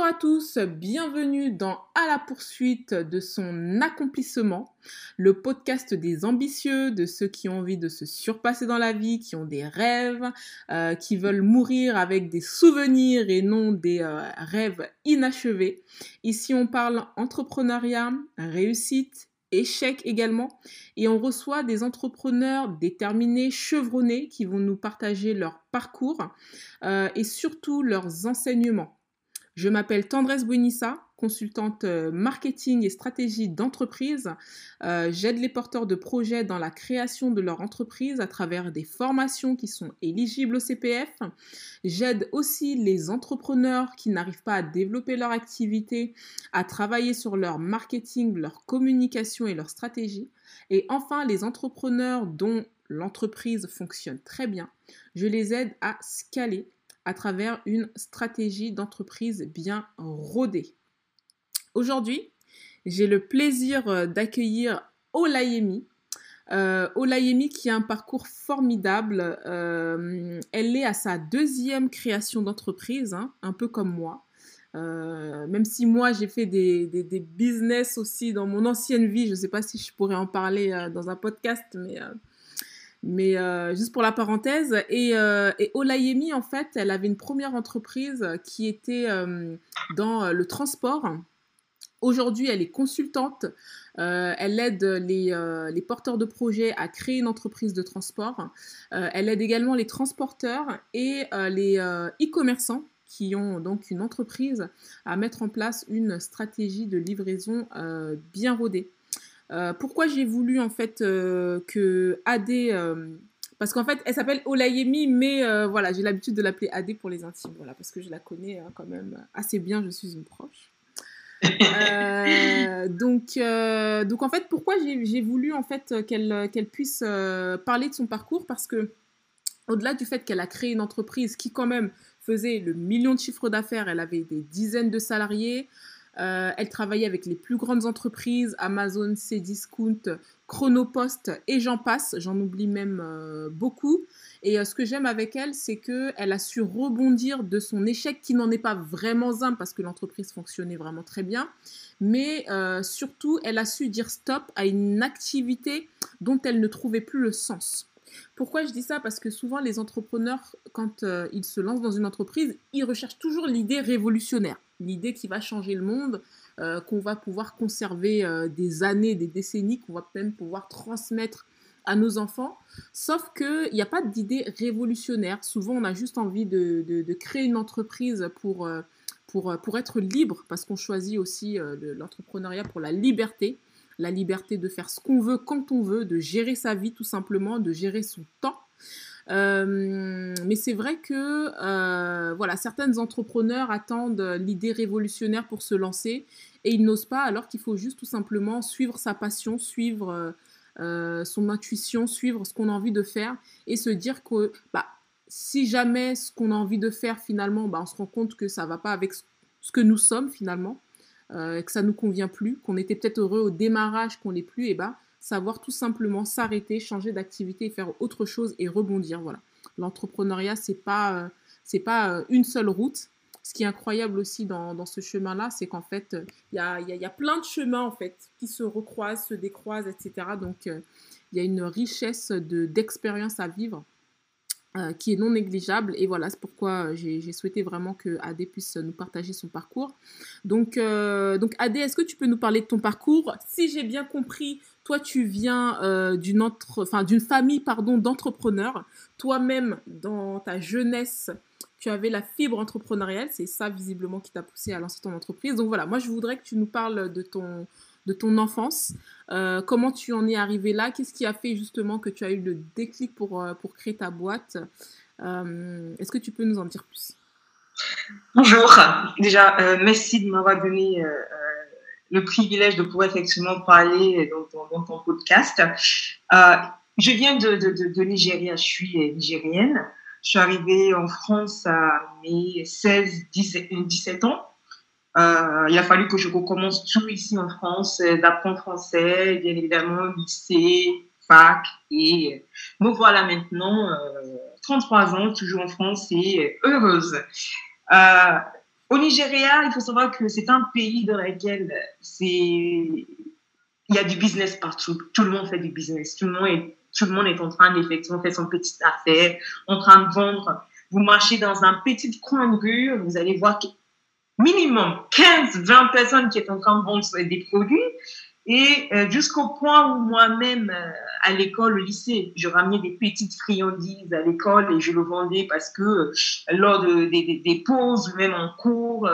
Bonjour à tous, bienvenue dans À la poursuite de son accomplissement, le podcast des ambitieux, de ceux qui ont envie de se surpasser dans la vie, qui ont des rêves, euh, qui veulent mourir avec des souvenirs et non des euh, rêves inachevés. Ici on parle entrepreneuriat, réussite, échec également, et on reçoit des entrepreneurs déterminés, chevronnés, qui vont nous partager leur parcours euh, et surtout leurs enseignements. Je m'appelle Tendresse Buenissa, consultante euh, marketing et stratégie d'entreprise. Euh, j'aide les porteurs de projets dans la création de leur entreprise à travers des formations qui sont éligibles au CPF. J'aide aussi les entrepreneurs qui n'arrivent pas à développer leur activité, à travailler sur leur marketing, leur communication et leur stratégie. Et enfin, les entrepreneurs dont l'entreprise fonctionne très bien, je les aide à scaler à travers une stratégie d'entreprise bien rodée. Aujourd'hui, j'ai le plaisir euh, d'accueillir Olayemi. Euh, Olayemi qui a un parcours formidable. Euh, elle est à sa deuxième création d'entreprise, hein, un peu comme moi. même si moi j'ai fait des, des, business aussi dans mon ancienne vie, je ne sais pas si je pourrais en parler dans un podcast, mais mais euh, juste pour la parenthèse. Et, euh, et, Olayemi, en fait, elle avait une première entreprise qui était euh, dans le transport. Aujourd'hui, elle est consultante. elle aide les, porteurs de projets à créer une entreprise de transport. elle aide également les transporteurs et les e-commerçants qui ont donc une entreprise à mettre en place une stratégie de livraison bien rodée. Euh, pourquoi j'ai voulu en fait euh, que AD, euh, parce qu'en fait elle s'appelle Olayemi, mais voilà j'ai l'habitude de l'appeler AD pour les intimes, voilà parce que je la connais hein, quand même assez bien, je suis une proche. donc, donc en fait, pourquoi j'ai voulu en fait qu'elle qu'elle puisse parler de son parcours Parce que au-delà du fait qu'elle a créé une entreprise qui quand même faisait le million de chiffres d'affaires, elle avait des dizaines de salariés, euh, elle travaillait avec les plus grandes entreprises, Amazon, Cdiscount, Chronopost et j'en passe, j'en oublie même euh, beaucoup. Et euh, ce que j'aime avec elle, c'est qu'elle a su rebondir de son échec, qui n'en est pas vraiment un parce que l'entreprise fonctionnait vraiment très bien, mais surtout, elle a su dire stop à une activité dont elle ne trouvait plus le sens. Pourquoi je dis ça? Parce que souvent les entrepreneurs, quand ils se lancent dans une entreprise, ils recherchent toujours l'idée révolutionnaire, l'idée qui va changer le monde, euh, qu'on va pouvoir conserver euh, des années, des décennies, qu'on va même pouvoir transmettre à nos enfants. Sauf qu'il n'y a pas d'idée révolutionnaire. Souvent, on a juste envie de, créer une entreprise pour, pour, pour être libre, parce qu'on choisit aussi l'entrepreneuriat pour la liberté la liberté de faire ce qu'on veut quand on veut, de gérer sa vie tout simplement, de gérer son temps. Euh, mais c'est vrai que euh, voilà, certains entrepreneurs attendent l'idée révolutionnaire pour se lancer et ils n'osent pas alors qu'il faut juste tout simplement suivre sa passion, suivre euh, son intuition, suivre ce qu'on a envie de faire et se dire que bah, si jamais ce qu'on a envie de faire finalement, bah, on se rend compte que ça ne va pas avec ce que nous sommes finalement, que ça nous convient plus, qu'on était peut-être heureux au démarrage, qu'on l'est plus, et ben savoir tout simplement s'arrêter, changer d'activité, faire autre chose et rebondir. Voilà. L'entrepreneuriat c'est pas euh, pas euh, une seule route. Ce qui est incroyable aussi dans, dans ce chemin-là, c'est qu'en fait, il y a, y, y a, plein de chemins en fait qui se recroisent, se décroisent, etc. Donc, il y a une richesse d'expérience à vivre euh, qui est non négligeable. Et voilà, c'est pourquoi j'ai souhaité vraiment que Adé puisse nous partager son parcours. Donc, euh, donc Adé, est-ce que tu peux nous parler de ton parcours? Si j'ai bien compris, toi, tu viens euh, d'une enfin, famille pardon, d'entrepreneurs. Toi-même, dans ta jeunesse, tu avais la fibre entrepreneuriale. C'est ça, visiblement, qui t'a poussé à lancer ton entreprise. Donc voilà, moi, je voudrais que tu nous parles de ton, de ton enfance. Euh, comment tu en es arrivé là? Qu'est-ce qui a fait justement que tu as eu le déclic pour, euh, pour créer ta boîte? Est-ce que tu peux nous en dire plus? Bonjour. Déjà, merci de m'avoir donné le privilège de pouvoir effectivement parler dans, ton podcast. je viens de, de, Nigeria, je suis nigérienne. Je suis arrivée en France à mes 16, 17, 17 ans. Euh, il a fallu que je recommence tout ici en France, euh, d'apprendre français, bien évidemment, lycée, fac. Et euh, me voilà maintenant, 33 ans, toujours en France et heureuse. Au Nigeria, il faut savoir que c'est un pays dans lequel c'est il y a du business partout. Tout le monde fait du business. Tout le monde est, tout le monde est en train d'effectivement faire son petite affaire, en train de vendre. Vous marchez dans un petit coin de rue, vous allez voir minimum 15, 20 personnes qui sont en train de vendre des produits. Et euh, jusqu'au point où moi-même, euh, à l'école, au lycée, je ramenais des petites friandises à l'école et je le vendais parce que euh, lors de, des, des, pauses même en cours,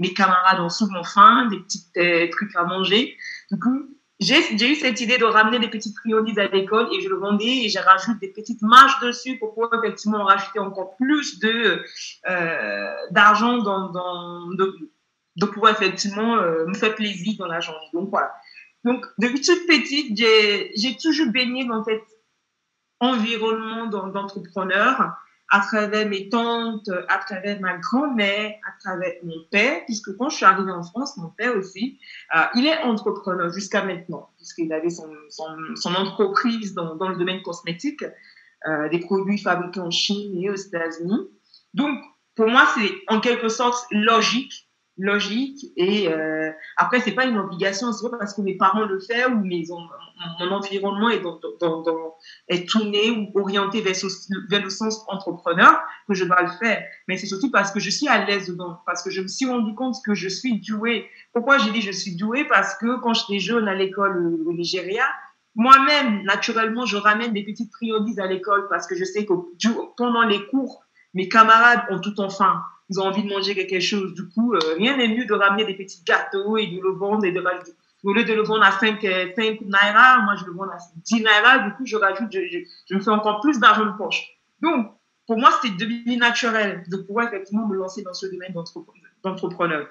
mes camarades ont souvent faim, des petits trucs à manger. Du coup, j'ai eu cette idée de ramener des petites friandises à l'école et je le vendais et j'ai rajouté des petites marges dessus pour pouvoir effectivement rajouter encore plus de d'argent dans, de, pouvoir effectivement me faire plaisir dans la journée. Donc voilà. Donc, depuis toute petite, j'ai toujours baigné dans cet environnement d'entrepreneurs à travers mes tantes, à travers ma grand-mère, à travers mon père, puisque quand je suis arrivée en France, mon père aussi, euh, il est entrepreneur jusqu'à maintenant, puisqu'il avait son, entreprise dans, dans, le domaine cosmétique, euh, des produits fabriqués en Chine et aux États-Unis. Donc, pour moi, c'est en quelque sorte logique logique et euh, après c'est pas une obligation c'est pas parce que mes parents le font ou mes, mon environnement est, dans, dans, dans, est tourné ou orienté vers, vers, le sens entrepreneur que je dois le faire. Mais c'est surtout parce que je suis à l'aise dedans parce que je me suis rendu compte que je suis douée. Pourquoi j'ai dit je suis douée? Parce que quand j'étais jeune à l'école au Nigeria moi-même naturellement je ramène des petites priorités à l'école parce que je sais que pendant les cours mes camarades ont tout en faim ils ont envie de manger quelque chose. Du coup, euh, rien n'est mieux de ramener des petits gâteaux et de le vendre et de au lieu de le vendre à 5, 5 euh, naira, moi je le vends à 10 naira, du coup je rajoute, je, me fais encore plus d'argent de poche. Donc, pour moi, c'était devenu naturel de pouvoir effectivement me lancer dans ce domaine d'entrepreneur.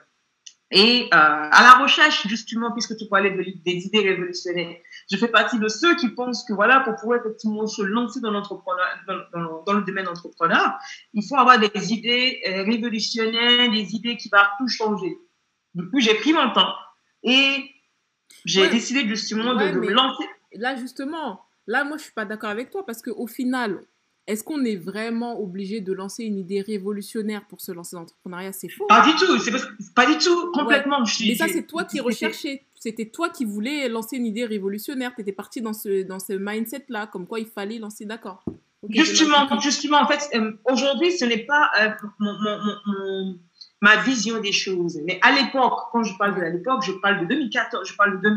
Et euh, à la recherche, justement, puisque tu parlais de, des idées révolutionnaires, je fais partie de ceux qui pensent que voilà, pour pouvoir effectivement se lancer dans, dans, dans, le domaine entrepreneur, il faut avoir des idées euh, révolutionnaires, des idées qui vont tout changer. Du coup, j'ai pris mon temps et j'ai décidé justement de, de me lancer. Là, justement, là, moi, je suis pas d'accord avec toi parce qu'au final, est-ce qu'on est vraiment obligé de lancer une idée révolutionnaire pour se lancer dans l'entrepreneuriat? C'est faux. Pas du tout, c'est pas du tout, complètement. Mais ça, c'est toi qui recherchais. C'était toi qui voulais lancer une idée révolutionnaire. Tu étais parti dans ce, dans ce mindset-là, comme quoi il fallait lancer, d'accord. justement, justement, en fait, euh, aujourd'hui, ce n'est pas euh, ma vision des choses. Mais à l'époque, quand je parle de l'époque, je parle de 2014, je parle de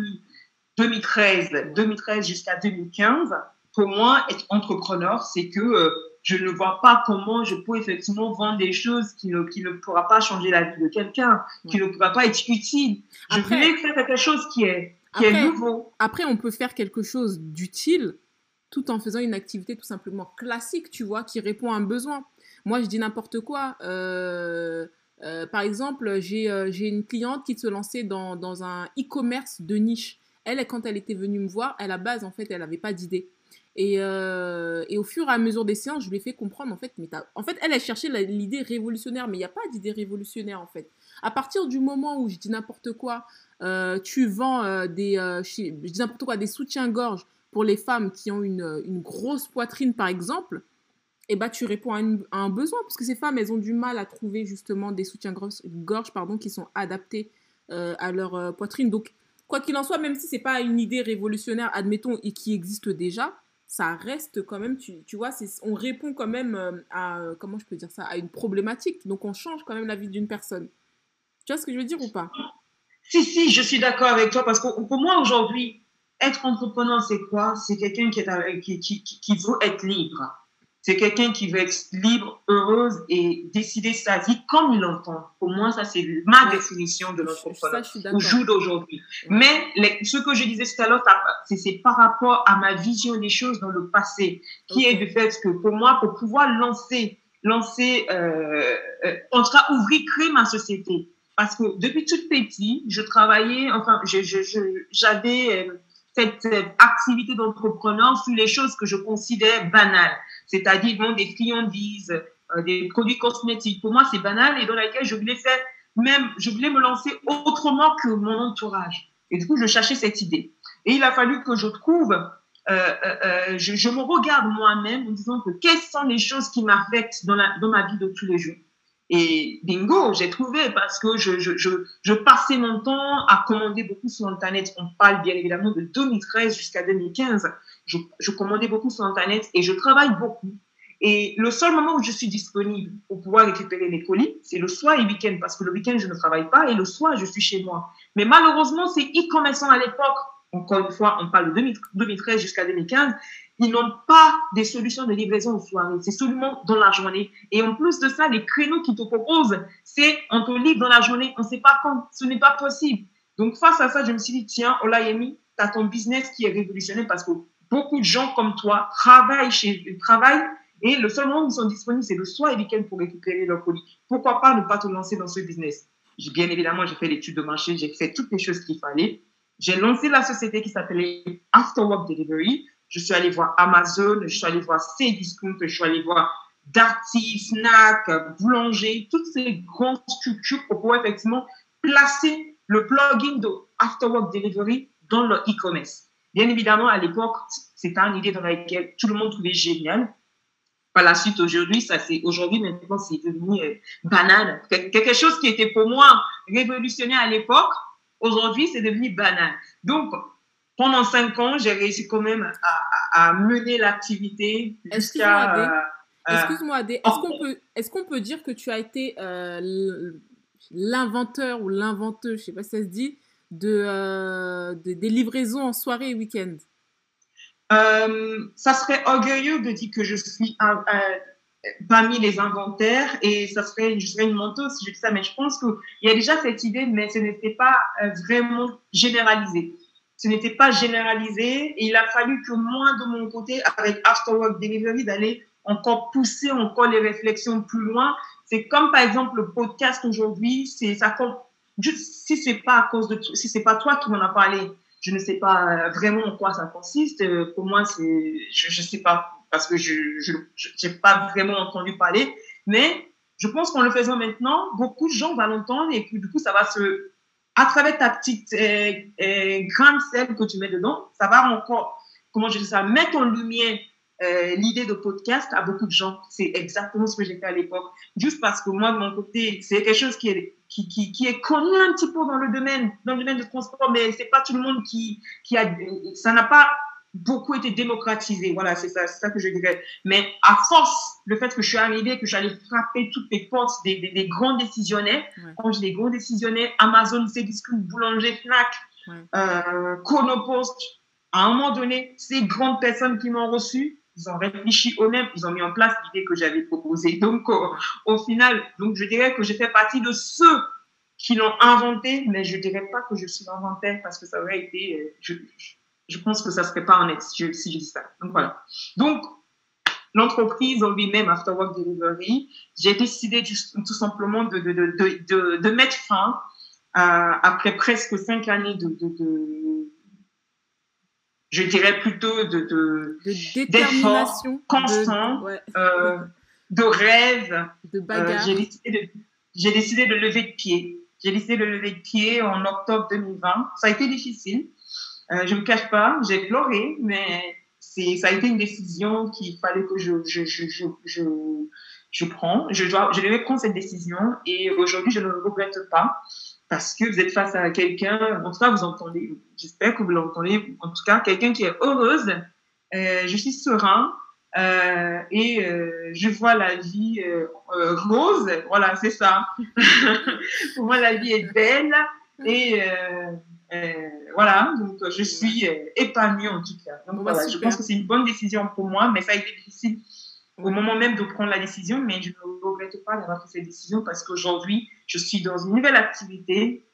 2013, 2013 jusqu'à 2015 pour moi, être entrepreneur, c'est que euh, je ne vois pas comment je peux effectivement vendre des choses qui ne, qui ne pourra pas changer la vie de quelqu'un, qui ne pourra pas être utile. Je voulais faire quelque chose qui est, qui est nouveau. Après, on peut faire quelque chose d'utile tout en faisant une activité tout simplement classique, tu vois, qui répond à un besoin. Moi, je dis n'importe quoi. Euh, euh, par exemple, j'ai une cliente qui se lançait dans, dans un e-commerce de niche. Elle, quand elle était venue me voir, à la base, en fait, elle n'avait pas d'idée. Euh, et, au fur et à mesure des séances, je lui ai fait comprendre, en fait, mais en fait, elle a cherché l'idée révolutionnaire, mais il n'y a pas d'idée révolutionnaire, en fait. À partir du moment où je dis n'importe quoi, euh, tu vends euh, des, je dis n'importe quoi, des soutiens-gorge pour les femmes qui ont une, une grosse poitrine, par exemple, et eh ben, tu réponds à, un besoin, parce que ces femmes, elles ont du mal à trouver justement des soutiens-gorge pardon, qui sont adaptés à leur poitrine. Donc, quoi qu'il en soit, même si c'est pas une idée révolutionnaire, admettons, et qui existe déjà, ça reste quand même, tu, tu vois, on répond quand même euh, à, euh, comment je peux dire ça, à une problématique. Donc on change quand même la vie d'une personne. Tu vois ce que je veux dire ou pas? Si, si, je suis d'accord avec toi parce que pour moi aujourd'hui, être entrepreneur, c'est quoi? C'est quelqu'un qui, est, qui, qui, qui veut être libre. C'est quelqu'un qui veut être libre, heureuse et décider sa vie comme il l'entend. Pour moi, ça, c'est ma définition de l'entrepreneur au jour d'aujourd'hui. Mais ce que je disais tout à l'heure, c'est par rapport à ma vision des choses dans le passé, qui est du fait que pour moi, pour pouvoir lancer, lancer, euh, euh, en tout cas, ouvrir, créer ma société. Parce que depuis toute petite, je travaillais, enfin, j'avais euh, cette activité d'entrepreneur sur les choses que je considère banales c'est-à-dire des friandises, euh, des produits cosmétiques. Pour moi, c'est banal et dans laquelle je voulais faire même, je voulais me lancer autrement que mon entourage. Et du coup, je cherchais cette idée. Et il a fallu que je trouve, euh, euh, je, me regarde moi-même en disant que quelles sont les choses qui m'affectent dans ma vie de tous les jours. Et bingo, j'ai trouvé parce que je, je, je, passais mon temps à commander beaucoup sur Internet. On parle bien évidemment de 2013 jusqu'à 2015. Je, je commandais beaucoup sur Internet et je travaille beaucoup. Et le seul moment où je suis disponible pour pouvoir récupérer les colis, c'est le soir et le week-end, parce que le week-end, je ne travaille pas et le soir, je suis chez moi. Mais malheureusement, ces e-commerçants à l'époque, encore une fois, on parle de 2013 jusqu'à 2015, ils n'ont pas des solutions de livraison au soir. C'est seulement dans la journée. Et en plus de ça, les créneaux qu'ils te proposent, c'est on te livre dans la journée, on ne sait pas quand. Ce n'est pas possible. Donc face à ça, je me suis dit, tiens, Olayemi, tu as ton business qui est révolutionné parce que beaucoup de gens comme toi travaillent chez travaillent et le seul moment où ils sont disponibles, c'est le soir et le week-end pour récupérer leur colis. Pourquoi pas ne pas te lancer dans ce business? Bien évidemment, j'ai fait l'étude de marché, j'ai fait toutes les choses qu'il fallait. J'ai lancé la société qui s'appelait Afterwork Delivery. Je suis allée voir Amazon, je suis allée voir Cdiscount, je suis allée voir Darty, Snack, Boulanger, toutes ces grandes structures pour pouvoir effectivement placer le plugin de Afterwork Delivery dans leur e-commerce. Bien évidemment, à l'époque, c'était une idée dans laquelle tout le monde trouvait génial. Par la suite, aujourd'hui, ça c'est aujourd'hui maintenant c'est devenu euh, banal. Quelque chose qui était pour moi révolutionnaire à l'époque, aujourd'hui c'est devenu banal. Donc pendant cinq ans, j'ai réussi quand même à, mener l'activité jusqu'à. Euh, euh, Excuse-moi, Adé. Est-ce qu'on peut, est qu'on peut dire que tu as été l'inventeur ou l'inventeur, je sais pas si ça se dit, de, des livraisons en soirée et week-end? Euh, ça serait orgueilleux de dire que je suis un, parmi les inventaires et ça serait, je serais une menteuse si je dis ça, mais je pense qu'il y a déjà cette idée, mais ce n'était pas euh, vraiment généralisé. Ce n'était pas généralisé et il a fallu que moi, de mon côté, avec Afterwork Delivery, d'aller encore pousser encore les réflexions plus loin. C'est comme par exemple le podcast aujourd'hui, c'est ça juste si c'est pas à cause de si c'est pas toi qui m'en as parlé, je ne sais pas euh, vraiment en quoi ça consiste. Euh, pour moi, c'est, je ne sais pas parce que je n'ai pas vraiment entendu parler. Mais je pense qu'en le faisant maintenant, beaucoup de gens vont l'entendre et du coup, ça va se, à travers ta petite euh, euh, grande selle que tu mets dedans, ça va encore, comment je dis ça, mettre en lumière euh, l'idée de podcast à beaucoup de gens. C'est exactement ce que j'ai fait à l'époque. Juste parce que moi, de mon côté, c'est quelque chose qui est, qui, est connu un petit peu dans le domaine, dans le domaine du transport, mais c'est pas tout le monde qui, qui a, ça n'a pas beaucoup été démocratisé. Voilà, c'est ça, ça que je dirais. Mais à force, le fait que je suis arrivée, que j'allais frapper toutes les portes des, des, des grands décisionnaires, quand j'ai des grands décisionnaires, Amazon, Cdiscount, Boulanger, Fnac, ouais. euh, Chronopost, à un moment donné, ces grandes personnes qui m'ont reçu, ils ont réfléchi eux-mêmes, ils ont mis en place l'idée que j'avais proposée. Donc, au, au, final, donc je dirais que je fais partie de ceux qui l'ont inventé, mais je dirais pas que je suis l'inventeur parce que ça aurait été, euh, je, je pense que ça serait pas honnête si je, si je dis ça. Donc voilà. Donc, l'entreprise en lui-même, Afterwork Delivery, j'ai décidé tout simplement de, de, de, de, de mettre fin à, après presque cinq années de, je dirais plutôt de, de, détermination, constant, de, ouais. euh, de rêve. De bagarre. Euh, j'ai décidé de, j'ai décidé de lever de pied. J'ai décidé de lever de pied en octobre 2020. Ça a été difficile. Euh, je me cache pas, j'ai pleuré, mais c'est, ça a été une décision qu'il fallait que je, je, je, je, je, je prends. Je, dois, je devais prendre cette décision et aujourd'hui, je ne le regrette pas parce que vous êtes face à quelqu'un, en tout cas, vous entendez, j'espère que vous l'entendez, en tout cas, quelqu'un qui est heureuse, euh, je suis serein, euh, et euh, je vois la vie rose, voilà, c'est ça. Pour moi, la vie est belle, et voilà, donc je suis épanouie en tout cas. Donc, voilà, je pense que c'est une bonne décision pour moi, mais ça a été difficile au moment même de prendre la décision, mais je ne regrette pas d'avoir pris cette décision parce qu'aujourd'hui, je suis dans une nouvelle activité,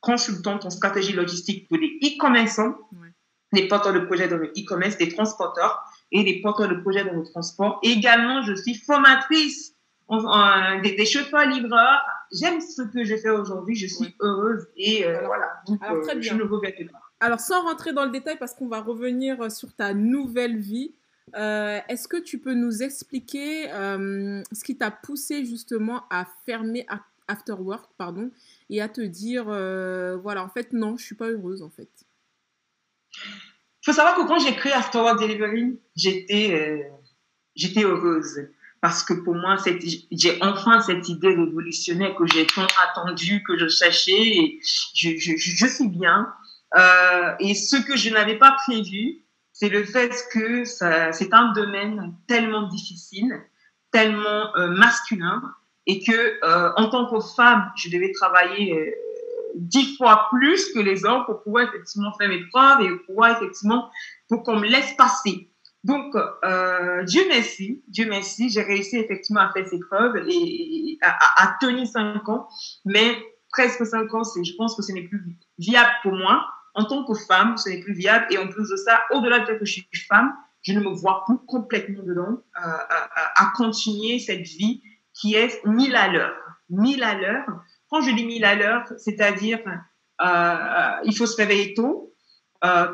consultante en stratégie logistique pour des e-commerçants, ouais. des porteurs de projets dans le e-commerce, des transporteurs et des porteurs de projets dans le transport. également, je suis formatrice en, en, des, des chauffeurs-livreurs. J'aime ce que je fais aujourd'hui, je suis heureuse et euh, alors, voilà, donc alors, euh, je ne regrette pas. Alors, sans rentrer dans le détail, parce qu'on va revenir sur ta nouvelle vie, euh, Est-ce que tu peux nous expliquer euh, ce qui t'a poussé justement à fermer After Work pardon, et à te dire, euh, voilà, en fait, non, je suis pas heureuse en fait? Il faut savoir que quand j'ai créé After Work Delivery, j'étais euh, j'étais heureuse. Parce que pour moi, j'ai enfin cette idée révolutionnaire que j'ai tant attendue, que je cherchais, et je, suis bien. Euh, et ce que je n'avais pas prévu, c'est le fait que c'est un domaine tellement difficile, tellement euh, masculin, et que euh, en tant que femme, je devais travailler dix fois plus que les hommes pour pouvoir effectivement faire mes preuves et pouvoir effectivement pour qu'on me laisse passer. Donc, euh, Dieu merci, Dieu merci, j'ai réussi effectivement à faire ces preuves et, à, tenir cinq ans, mais presque cinq ans, c'est, je pense que ce n'est plus viable pour moi. En tant que femme, ce n'est plus viable. Et en plus de ça, au-delà fait que je suis femme, je ne me vois plus complètement dedans euh, à, à, continuer cette vie qui est mille à l'heure. Mille à l'heure. Quand je dis mille à l'heure, c'est-à-dire euh, il faut se réveiller tôt, euh,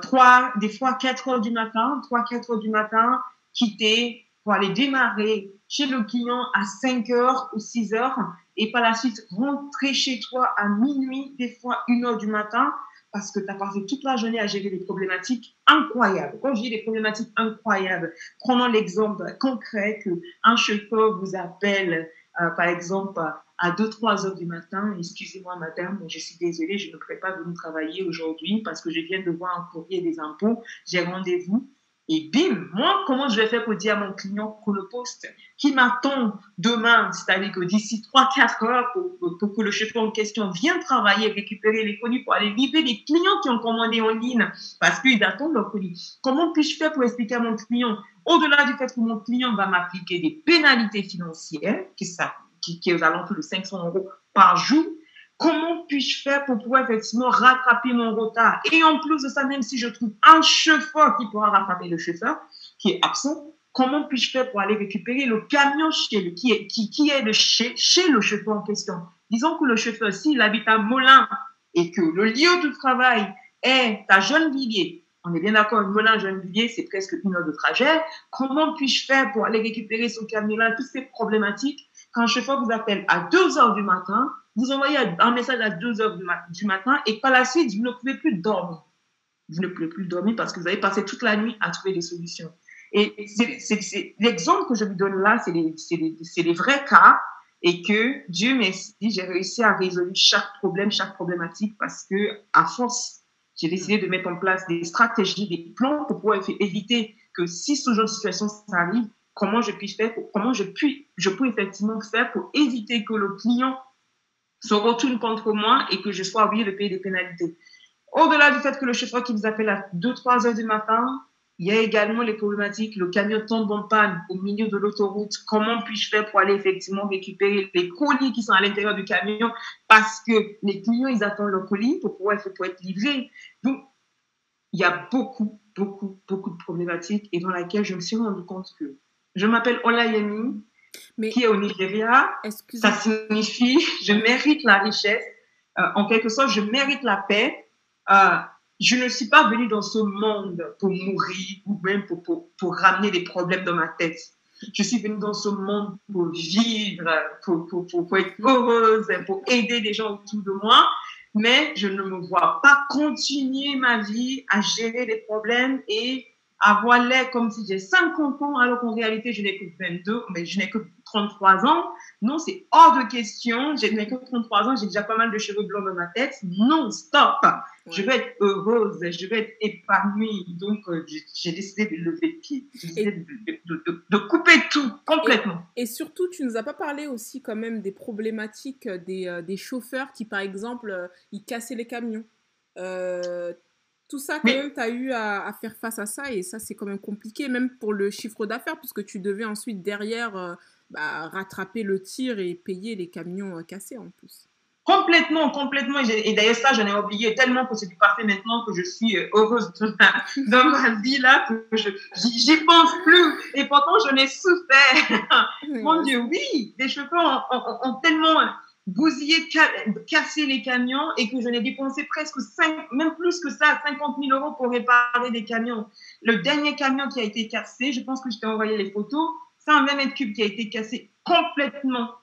des fois 4 heures du matin, 3, 4 heures du matin, quitter pour aller démarrer chez le client à 5 heures ou 6 heures et par la suite rentrer chez toi à minuit, des fois 1 heure du matin parce que tu as passé toute la journée à gérer des problématiques incroyables. Quand je dis des problématiques incroyables, prenons l'exemple concret que un chauffeur vous appelle, euh, par exemple, à 2-3 heures du matin, excusez-moi madame, je suis désolée, je ne pourrais pas venir travailler aujourd'hui parce que je viens de voir un courrier des impôts, j'ai rendez-vous. Et bim, moi, comment je vais faire pour dire à mon client que le poste qui m'attend demain, c'est-à-dire que d'ici 3-4 heures, pour, que le chauffeur en question vienne travailler, récupérer les colis pour aller livrer les clients qui ont commandé en ligne parce qu'ils attendent leur colis. Comment puis-je faire pour expliquer à mon client, au-delà du fait que mon client va m'appliquer des pénalités financières, qui, ça, qui, qui est de 500 euros par jour, comment puis-je faire pour pouvoir effectivement rattraper mon retard? Et en plus de ça, même si je trouve un chauffeur qui pourra rattraper le chauffeur qui est absent, comment puis-je faire pour aller récupérer le camion chez le, qui est, qui, qui est chez, chez le chauffeur en question? Disons que le chauffeur, s'il habite à Molin et que le lieu de travail est à Gennevilliers, on est bien d'accord, Molin, Gennevilliers, c'est presque une heure de trajet. Comment puis-je faire pour aller récupérer son camion-là Toutes ces problématiques, quand un chauffeur vous appelle à 2 heures du matin, vous envoyez un message à 2 heures du, matin et par la suite, vous ne pouvez plus dormir. Vous ne pouvez plus dormir parce que vous avez passé toute la nuit à trouver des solutions. Et l'exemple que je vous donne là, c'est les, les, les, vrais cas et que Dieu merci, j'ai réussi à résoudre chaque problème, chaque problématique parce que à force, j'ai décidé de mettre en place des stratégies, des plans pour pouvoir éviter que si ce genre de situation s'arrive, comment je puis faire, comment je puis, je peux effectivement faire pour éviter que le client se retourne contre moi et que je sois obligé de payer des pénalités. Au-delà du fait que le chauffeur qui vous appelle à 2-3 heures du matin, il y a également les problématiques, le camion tombe en panne au milieu de l'autoroute. Comment puis-je faire pour aller effectivement récupérer les colis qui sont à l'intérieur du camion parce que les clients, ils attendent leur colis pour pouvoir pour être livrés? Donc, il y a beaucoup, beaucoup, beaucoup de problématiques et dans laquelle je me suis rendu compte que je m'appelle Olayemi, mais qui est au Nigeria. Ça signifie je mérite la richesse. Euh, en quelque sorte, je mérite la paix. Euh, je ne suis pas venue dans ce monde pour mourir ou même pour, pour, pour, ramener des problèmes dans ma tête. Je suis venue dans ce monde pour vivre, pour, pour, pour, être heureuse, pour aider les gens autour de moi. Mais je ne me vois pas continuer ma vie à gérer des problèmes et avoir comme si j'ai 50 ans, alors qu'en réalité, je n'ai que 22, mais je n'ai que 33 ans. Non, c'est hors de question. Je n'ai que 33 ans, j'ai déjà pas mal de cheveux blancs dans ma tête. Non, stop. Je vais être heureuse, je vais être épanouie. Donc, euh, j'ai décidé de lever le pied. J'ai décidé de, de, couper tout complètement. Et, surtout, tu nous as pas parlé aussi quand même des problématiques des, euh, des chauffeurs qui, par exemple, euh, ils cassaient les camions. Euh, tout ça, quand même, tu as eu à, faire face à ça et ça, c'est quand même compliqué, même pour le chiffre d'affaires, puisque tu devais ensuite derrière euh, bah, rattraper le tir et payer les camions euh, cassés en plus. Complètement, complètement. Et d'ailleurs, ça, j'en ai oublié tellement que c'est du passé maintenant que je suis euh, heureuse dans ma vie là, que j'y pense plus. Et pourtant, je n'ai souffert. Mon Dieu, oui, les chauffeurs ont tellement bousiller, casser les camions et que je n'ai dépensé presque 5, même plus que ça, 50 000 euros pour réparer des camions. Le dernier camion qui a été cassé, je pense que je t'ai envoyé les photos, c'est un 20 mètres cubes qui a été cassé complètement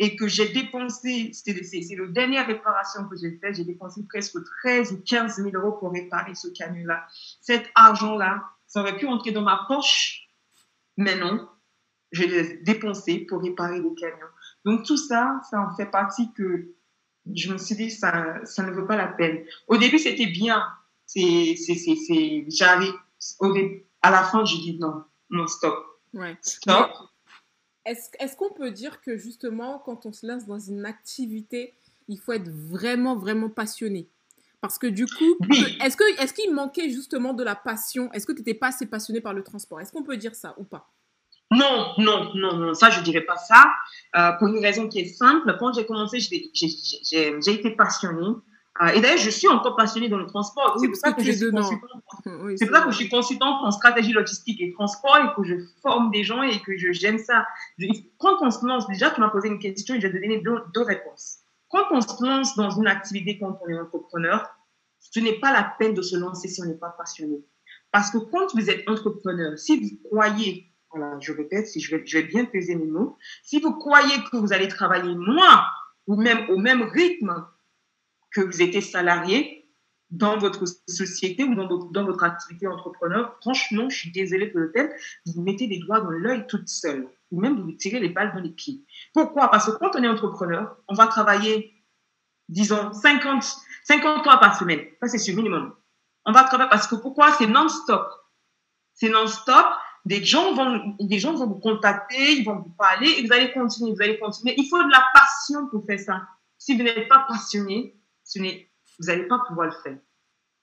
et que j'ai dépensé, c'est la dernière réparation que j'ai faite, j'ai dépensé presque 13 ou 15 000 euros pour réparer ce camion-là. Cet argent-là, ça aurait pu entrer dans ma poche, mais non, je les dépensais pour réparer les camions. Donc tout ça, ça en fait partie que je me suis dit, ça, ça ne vaut pas la peine. Au début, c'était bien. C'est, c'est, c'est, j'arrive, à la fin, je dis non, non, stop. Ouais. Stop. Est-ce, est-ce qu'on peut dire que justement, quand on se lance dans une activité, il faut être vraiment, vraiment passionné? Parce que du coup, est-ce que est-ce qu'il manquait justement de la passion? Est-ce que tu n'étais pas assez passionné par le transport? Est-ce qu'on peut dire ça ou pas? Non, non, non, non, ça je dirais pas ça. Euh, pour une raison qui est simple, quand j'ai commencé, j'ai été passionnée. Euh, et d'ailleurs, je suis encore passionnée dans le transport. c'est pour ça que, je suis consultante. c'est pour ça que je suis consultante en stratégie logistique et transport et que je forme des gens et que j'aime ça. Quand on se lance, déjà, tu m'as posé une question et je vais te donner deux, deux réponses. Quand on se lance dans une activité quand on est entrepreneur, ce n'est pas la peine de se lancer si on n'est pas passionné. Parce que quand vous êtes entrepreneur, si vous croyez je répète, si je vais, je vais bien peser mes mots. Si vous croyez que vous allez travailler moins ou même au même rythme que vous étiez salarié dans votre société ou dans, votre activité entrepreneur, franchement, je suis désolée pour le tel, vous mettez des doigts dans l'œil toute seule ou même vous vous tirez les balles dans les pieds. Pourquoi? Parce que quand on est entrepreneur, on va travailler, disons, 50, 50 heures par semaine. Ça, c'est sur minimum. On va travailler parce que pourquoi? C'est non-stop. C'est non-stop des gens vont, des gens vont vous contacter, ils vont vous parler et vous allez continuer, vous allez continuer. Il faut de la passion pour faire ça. Si vous n'êtes pas passionné, vous n'allez pas pouvoir le faire.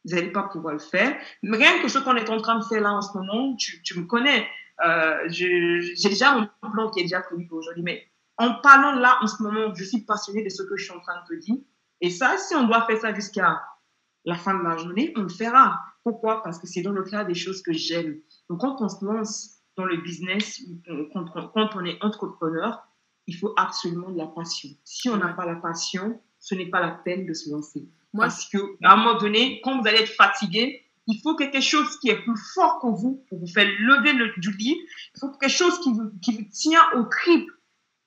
Vous n'allez pas pouvoir le faire. Mais rien que ce qu'on est en train de faire là en ce moment, tu, tu me connais. Euh, j'ai déjà un plan qui est déjà prévu pour aujourd'hui. Mais en parlant là en ce moment, je suis passionnée de ce que je suis en train de te dire. Et ça, si on doit faire ça jusqu'à la fin de la journée, on le fera. Pourquoi? Parce que c'est dans le cas des choses que j'aime. Donc, quand on se lance dans le business, quand, on est entrepreneur, il faut absolument de la passion. Si on n'a pas la passion, ce n'est pas la peine de se lancer. Parce que à un moment donné, quand vous allez être fatigué, il faut quelque chose qui est plus fort que vous pour vous faire lever le, du lit. Il faut quelque chose qui vous, qui vous tient au tripes,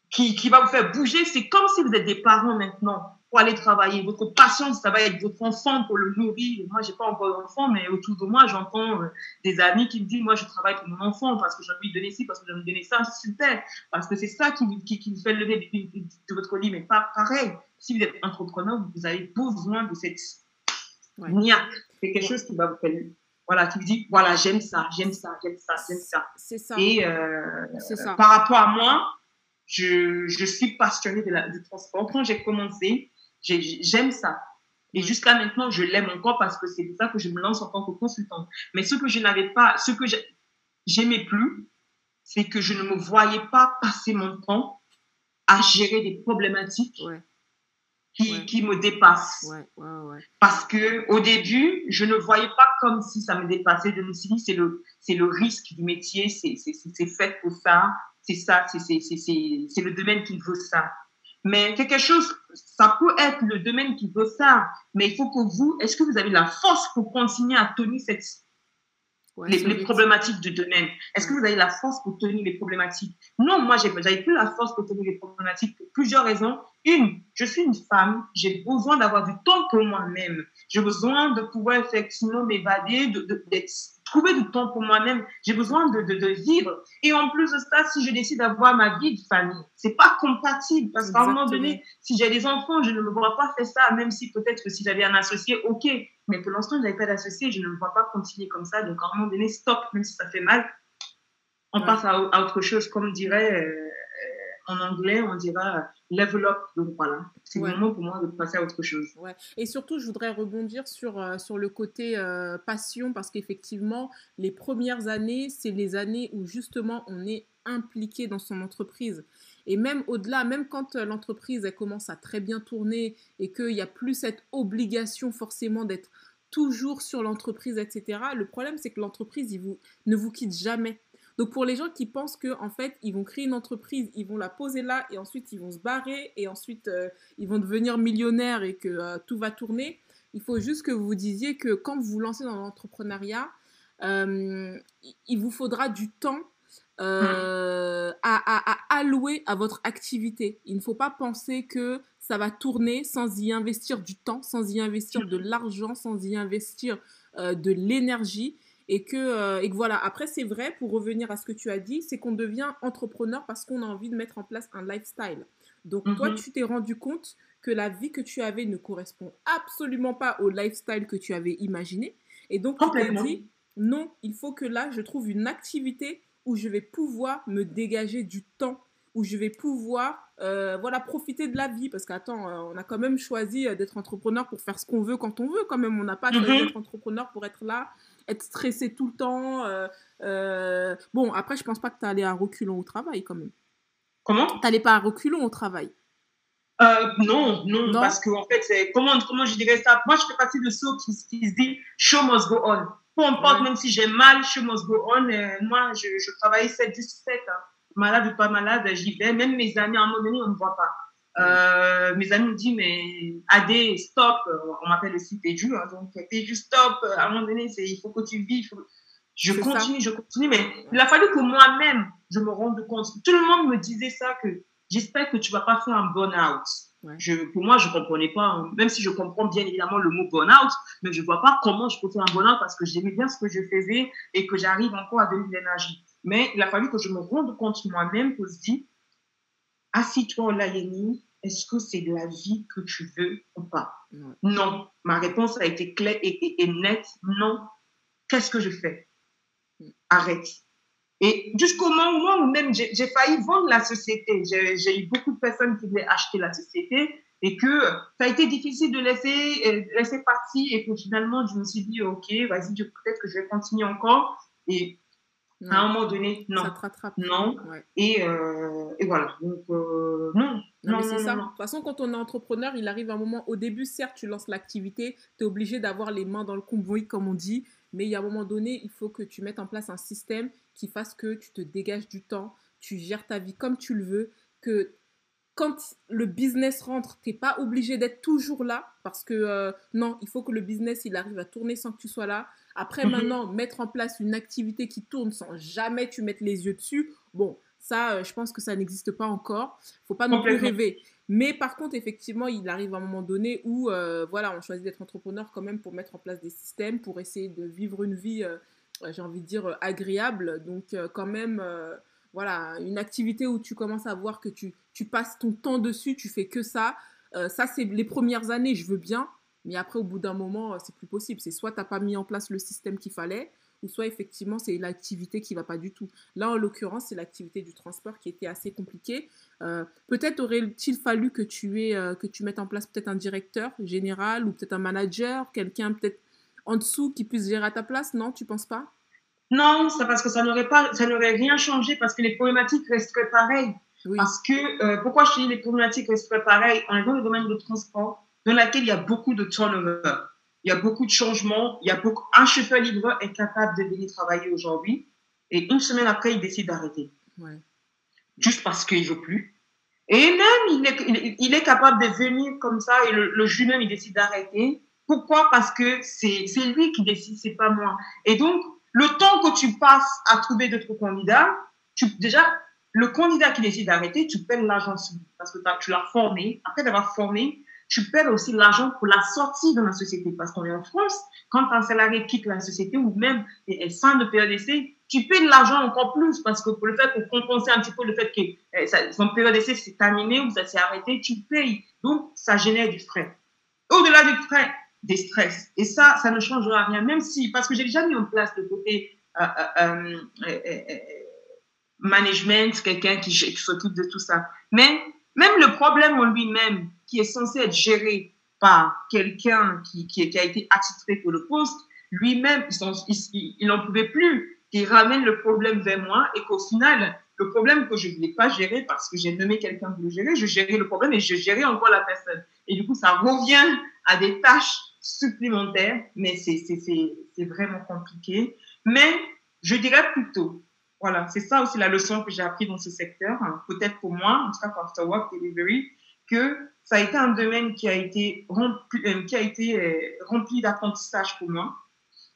qui, qui va vous faire bouger. C'est comme si vous êtes des parents maintenant pour aller travailler. Votre passion, ça va être votre enfant pour le nourrir. Moi, j'ai pas encore d'enfant, mais autour de moi, j'entends euh, des amis qui me disent, moi, je travaille pour mon enfant parce que j'ai envie de donner ci, parce que j'ai envie de donner ça. Super. Parce que c'est ça qui, qui, qui vous fait lever de, votre lit. Mais pas pareil. Si vous êtes entrepreneur, vous avez besoin de cette ouais. C'est quelque chose qui va vous faire voilà, qui vous dit, voilà, j'aime ça, j'aime ça, j'aime ça, j'aime ça. C'est ça. Et euh, ça. par rapport à moi, je, je suis passionnée de la, du transport. Quand j'ai commencé, J'aime ça. Et jusqu'à maintenant, je l'aime encore parce que c'est pour ça que je me lance en tant que consultante. Mais ce que je n'avais pas, ce que j'aimais plus, c'est que je ne me voyais pas passer mon temps à gérer des problématiques qui, qui, me dépassent. parce que au début, je ne voyais pas comme si ça me dépassait. Je me suis dit, c'est le, c'est le risque du métier, c'est fait pour ça, c'est ça, c'est le domaine qui veut ça. Mais quelque chose, ça peut être le domaine qui veut ça, mais il faut que vous, est-ce que vous avez la force pour continuer à tenir cette, les, problématiques du domaine? Est-ce que vous avez la force pour tenir les problématiques? Non, moi, j'avais plus la force pour tenir les problématiques pour plusieurs raisons. Une, je suis une femme, j'ai besoin d'avoir du temps pour moi-même. J'ai besoin de pouvoir effectivement m'évader, de, de, trouver du temps pour moi-même. J'ai besoin de, de, de, vivre. Et en plus de ça, si je décide d'avoir ma vie de famille, c'est pas compatible. Parce qu'à un moment donné, si j'ai des enfants, je ne me vois pas faire ça, même si peut-être que si j'avais un associé, ok. Mais pour l'instant, je n'avais pas d'associé, je ne me vois pas continuer comme ça. Donc à un moment donné, stop, même si ça fait mal. On passe à, autre chose, comme dirait euh, en anglais, on dira level up. Donc voilà, c'est le moment pour moi de passer à autre chose. Ouais. Et surtout, je voudrais rebondir sur, euh, sur le côté euh, passion parce qu'effectivement, les premières années, c'est les années où justement on est impliqué dans son entreprise. Et même au-delà, même quand euh, l'entreprise elle commence à très bien tourner et qu'il n'y a plus cette obligation forcément d'être toujours sur l'entreprise, etc. Le problème, c'est que l'entreprise, ne vous quitte jamais. Donc pour les gens qui pensent que en fait ils vont créer une entreprise, ils vont la poser là et ensuite ils vont se barrer et ensuite euh, ils vont devenir millionnaires et que euh, tout va tourner, il faut juste que vous vous disiez que quand vous vous lancez dans l'entrepreneuriat, euh, il vous faudra du temps à, à, allouer à votre activité. Il ne faut pas penser que ça va tourner sans y investir du temps, sans y investir de l'argent, sans y investir de l'énergie. Et que, et que voilà, après, c'est vrai, pour revenir à ce que tu as dit, c'est qu'on devient entrepreneur parce qu'on a envie de mettre en place un lifestyle. Donc, toi, mhm. tu t'es rendu compte que la vie que tu avais ne correspond absolument pas au lifestyle que tu avais imaginé. Et donc, tu t'es dit, non, il faut que là, je trouve une activité où je vais pouvoir me dégager du temps, où je vais pouvoir euh, voilà, profiter de la vie. Parce qu'attends, euh, on a quand même choisi euh, d'être entrepreneur pour faire ce qu'on veut quand on veut, quand même. On n'a pas choisi mhm. d'être entrepreneur pour être là, être stressé tout le temps. bon, après, je pense pas que tu allé à reculons au travail, quand même. Comment? Tu n'allais pas à reculons au travail non, non, parce que en fait, c'est comment, comment je dirais ça? Moi, je fais partie de ceux qui, qui se disent show must go on. Peu importe, même si j'ai mal, show must go on. moi, je, je travaille 7 10 7 malade ou pas malade, j'y vais. Même mes amis, à un moment donné, on ne me voit pas. Euh, mes amis me disent, mais Adé, stop. On m'appelle aussi Péju. Hein, donc, Péju, stop. À un moment donné, il faut que tu vives. Je continue, je continue. Mais il a fallu que moi-même, je me rende compte. Tout le monde me disait ça, que j'espère que tu vas pas faire un burn-out. Je, pour moi, je comprenais pas, hein. même si je comprends bien évidemment le mot burn-out, mais je vois pas comment je peux faire un burn-out parce que j'aimais bien ce que je faisais et que j'arrive encore à donner de l'énergie. Mais il a fallu que je me rende compte moi-même que je dis, assis-toi là, Yéni, est-ce que c'est de la vie que tu veux ou pas Non. Ma réponse a été claire et, nette. Non. Qu'est-ce que je fais mm. Arrête. Et jusqu'au moment où même j'ai failli vendre la société, j'ai eu beaucoup de personnes qui voulaient acheter la société et que ça a été difficile de laisser, euh, laisser partir et que finalement je me suis dit, ok, vas-y, peut-être que je vais continuer encore. Et à un moment donné, non. Ça te rattrape. Non. Et, euh, et, voilà. Donc, euh, non. Non, c'est ça. De toute façon, quand on est entrepreneur, il arrive un moment, au début, certes, tu lances l'activité, tu es obligé d'avoir les mains dans le cambouis, comme on dit, mais il y a un moment donné, il faut que tu mettes en place un système qui fasse que tu te dégages du temps, tu gères ta vie comme tu le veux, que quand le business rentre, tu n'es pas obligé d'être toujours là, parce que euh, non, il faut que le business, il arrive à tourner sans que tu sois là. Après, mhm. maintenant, mettre en place une activité qui tourne sans jamais tu mettes les yeux dessus, bon, ça, euh, je pense que ça n'existe pas encore. faut pas non plus rêver. Mais par contre, effectivement, il arrive à un moment donné où, euh, voilà, on choisit d'être entrepreneur quand même pour mettre en place des systèmes, pour essayer de vivre une vie, j'ai envie de dire, agréable. Donc, quand même, voilà, une activité où tu commences à voir que tu, passes ton temps dessus, tu fais que ça. ça, c'est les premières années, je veux bien. Mais après, au bout d'un moment, euh, c'est plus possible. C'est soit tu n'as pas mis en place le système qu'il fallait, ou soit effectivement, c'est l'activité qui va pas du tout. Là, en l'occurrence, c'est l'activité du transport qui était assez compliquée. Euh, peut-être aurait-il fallu que tu, aies, euh, que tu mettes en place peut-être un directeur général ou peut-être un manager, quelqu'un peut-être en dessous qui puisse gérer à ta place, non Tu penses pas? Non, c'est parce que ça n'aurait pas, ça n'aurait rien changé parce que les problématiques resteraient pareilles. Parce que, pourquoi je dis les problématiques resteraient pareilles? On est dans le domaine du transport dans laquelle il y a beaucoup de turnover, il y a beaucoup de changements, il y a beaucoup... Un chauffeur livreur est capable de venir travailler aujourd'hui et une semaine après, il décide d'arrêter. Juste parce qu'il ne veut plus. Et même, il est, il, est, capable de venir comme ça et le, le jeune homme, il décide d'arrêter. Pourquoi? Parce que c'est lui qui décide, c'est pas moi. Et donc, le temps que tu passes à trouver d'autres candidats, tu, déjà, le candidat qui décide d'arrêter, tu paies l'argent parce que tu l'as formé. Après d'avoir formé, tu perds aussi l'argent pour la sortie de la société. Parce qu'on est en France, quand un salarié quitte la société ou même est sans de PEDC, tu payes de l'argent encore plus parce que pour le fait, pour compenser un petit peu le fait que eh, son PEDC s'est terminé ou ça s'est arrêté, tu payes. Donc, ça génère du frais. Au-delà du frais, des stress. Et ça, ça ne changera rien, même si, parce que j'ai déjà mis en place le côté euh, euh, euh, management, quelqu'un qui, s'occupe de tout ça. Mais même le problème en lui-même, qui est censé être géré par quelqu'un qui, qui, qui, a été attitré pour le poste, lui-même, il n'en pouvait plus. Il ramène le problème vers moi et qu'au final, le problème que je ne voulais pas gérer parce que j'ai nommé quelqu'un pour le gérer, je gérais le problème et je gérais encore la personne. Et du coup, ça revient à des tâches supplémentaires, mais c'est vraiment compliqué. Mais je dirais plutôt, voilà, c'est ça aussi la leçon que j'ai appris dans ce secteur, hein. peut-être pour moi, en tout cas pour After Work Delivery, que ça a été un domaine qui a été rempli, euh, euh, rempli d'apprentissage pour moi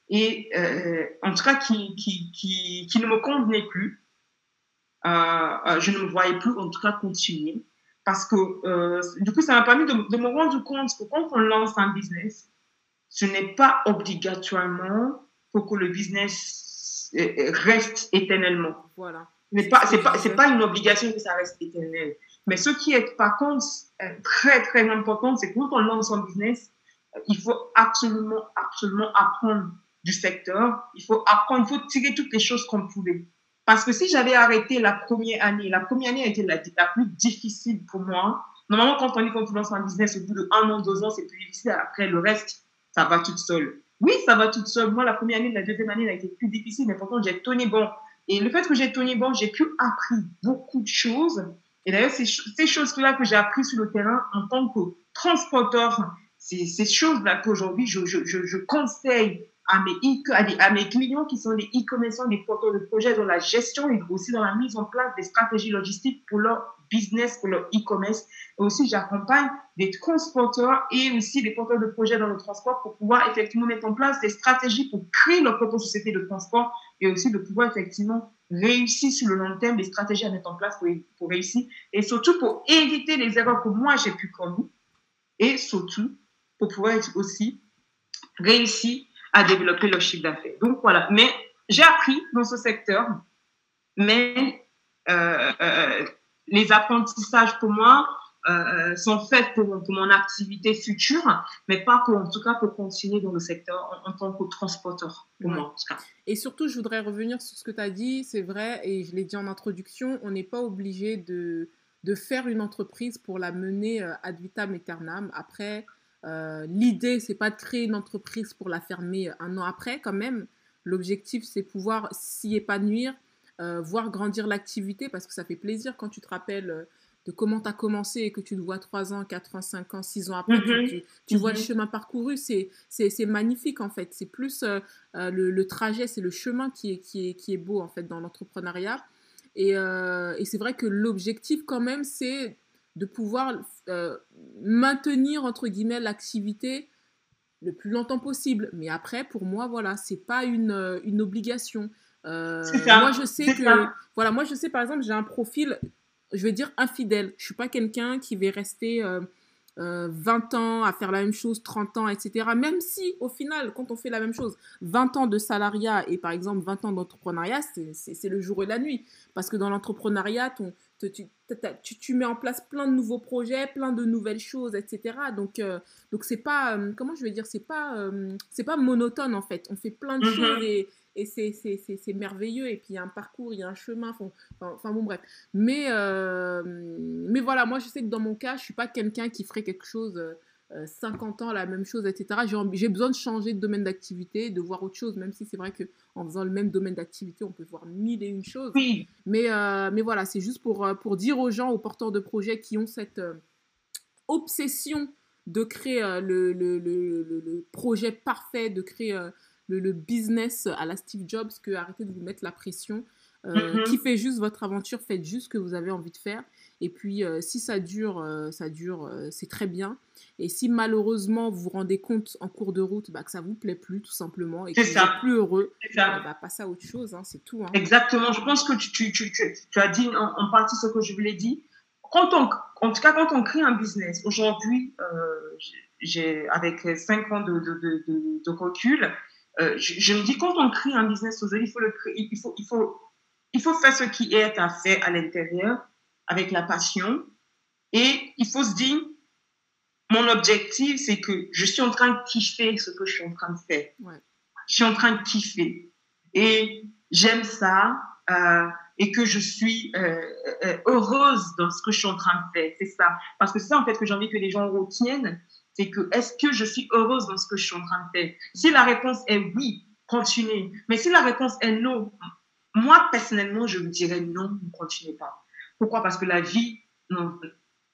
et euh, en tout cas qui, qui, qui, qui, ne me convenait plus. je ne me voyais plus en tout cas continuer parce que du coup ça m'a permis de, de, me rendre compte que quand on lance un business, ce n'est pas obligatoirement pour que le business euh, reste éternellement. Voilà. Mais pas, c'est pas, c'est pas une obligation que ça reste éternel. Mais ce qui est par contre très très important, c'est que quand on lance son business, il faut absolument absolument apprendre du secteur. Il faut apprendre, il faut tirer toutes les choses qu'on pouvait. Parce que si j'avais arrêté la première année, la première année a été la, la plus difficile pour moi. Normalement, quand on dit qu'on lance un business au bout de un an, deux ans, c'est plus difficile. Après, le reste, ça va toute seule. Oui, ça va toute seule. Moi, la première année, la deuxième année, elle a été plus difficile, mais pourtant, j'ai tenu bon. Et le fait que j'ai tenu bon, j'ai pu appris beaucoup de choses. Et d'ailleurs, ces, ces choses-là que j'ai appris sur le terrain en tant que transporteur, c'est ces choses-là qu'aujourd'hui, je conseille à mes, à mes clients qui sont des e-commerçants, des porteurs de projets dans la gestion et aussi dans la mise en place des stratégies logistiques pour leur business, pour leur e-commerce. Et aussi, j'accompagne des transporteurs et aussi des porteurs de projets dans le transport pour pouvoir effectivement mettre en place des stratégies pour créer leur propre société de transport et aussi de pouvoir effectivement réussir sur le long terme, des stratégies à mettre en place pour, pour réussir et surtout pour éviter les erreurs que moi j'ai pu commettre et surtout pour pouvoir aussi réussir à développer leur chiffre d'affaires. Donc voilà, mais j'ai appris dans ce secteur, mais euh, euh, les apprentissages pour moi euh, sont faits pour, pour, mon activité future, mais pas pour, en tout cas pour continuer dans le secteur en, tant que transporteur, pour moi en tout cas. Et surtout, je voudrais revenir sur ce que tu as dit, c'est vrai, et je l'ai dit en introduction, on n'est pas obligé de, de faire une entreprise pour la mener ad vitam aeternam. Après, euh, L'idée, c'est pas de créer une entreprise pour la fermer un an après, quand même. L'objectif, c'est pouvoir s'y épanouir, euh, voir grandir l'activité, parce que ça fait plaisir quand tu te rappelles euh, de comment tu as commencé et que tu te vois 3 ans, 4 ans, 5 ans, 6 ans après, tu, tu, vois le mhm. chemin parcouru, c'est magnifique en fait. C'est plus euh, le, le, trajet, c'est le chemin qui est, qui, est, qui est beau en fait dans l'entrepreneuriat. Et, et c'est vrai que l'objectif quand même, c'est de pouvoir euh, maintenir entre guillemets l'activité le plus longtemps possible. Mais après, pour moi, voilà, c'est pas une, euh, une obligation. Euh, moi, je sais que, voilà, moi, je sais par exemple, j'ai un profil, je vais dire infidèle. Je suis pas quelqu'un qui va rester 20 ans à faire la même chose, 30 ans, etc. Même si, au final, quand on fait la même chose, 20 ans de salariat et par exemple 20 ans d'entrepreneuriat, c'est le jour et la nuit. Parce que dans l'entrepreneuriat, tu, tu, mets en place plein de nouveaux projets, plein de nouvelles choses, etc. Donc, euh, donc c'est pas, euh, comment je vais dire, c'est pas, euh, c'est pas monotone en fait. On fait plein de mm-hmm. choses et, et c'est merveilleux. Et puis il y a un parcours, il y a un chemin. Enfin, enfin bon, bref. Mais, mais voilà, moi je sais que dans mon cas, je suis pas quelqu'un qui ferait quelque chose 50 euh, ans la même chose, etc. J'ai besoin de changer de domaine d'activité, de voir autre chose, même si c'est vrai qu'en faisant le même domaine d'activité, on peut voir mille et une choses. Oui. Mais, euh, mais voilà, c'est juste pour, euh, pour dire aux gens, aux porteurs de projets qui ont cette obsession de créer le, le, le, le, projet parfait, de créer le, business à la Steve Jobs, que arrêtez de vous mettre la pression. Mm-hmm. Qui fait juste votre aventure, faites juste ce que vous avez envie de faire. Et puis, euh, si ça dure, euh, ça dure, euh, c'est très bien. Et si malheureusement vous vous rendez compte en cours de route bah, que ça vous plaît plus, tout simplement, et que vous n'êtes plus heureux, bah, passez à autre chose, hein, c'est tout. Hein. Exactement. Je pense que tu, tu, tu, tu as dit en, partie ce que je voulais dire. Quand on, en tout cas, quand on crée un business, aujourd'hui, j'ai avec 5 ans de, de, de, de recul, je, me dis quand on crée un business aujourd'hui, il faut le créer, il faut, il faut, il faut faire ce qui est à faire à l'intérieur avec la passion. Et il faut se dire, mon objectif, c'est que je suis en train de kiffer ce que je suis en train de faire. Je suis en train de kiffer. Et j'aime ça. Euh, et que je suis euh, euh, heureuse dans ce que je suis en train de faire. C'est ça. Parce que c'est ça, en fait, que j'ai envie que les gens retiennent. C'est que, est-ce que je suis heureuse dans ce que je suis en train de faire? Si la réponse est oui, continuez. Mais si la réponse est non, moi, personnellement, je vous dirais non, ne continuez pas. Pourquoi? Parce que la vie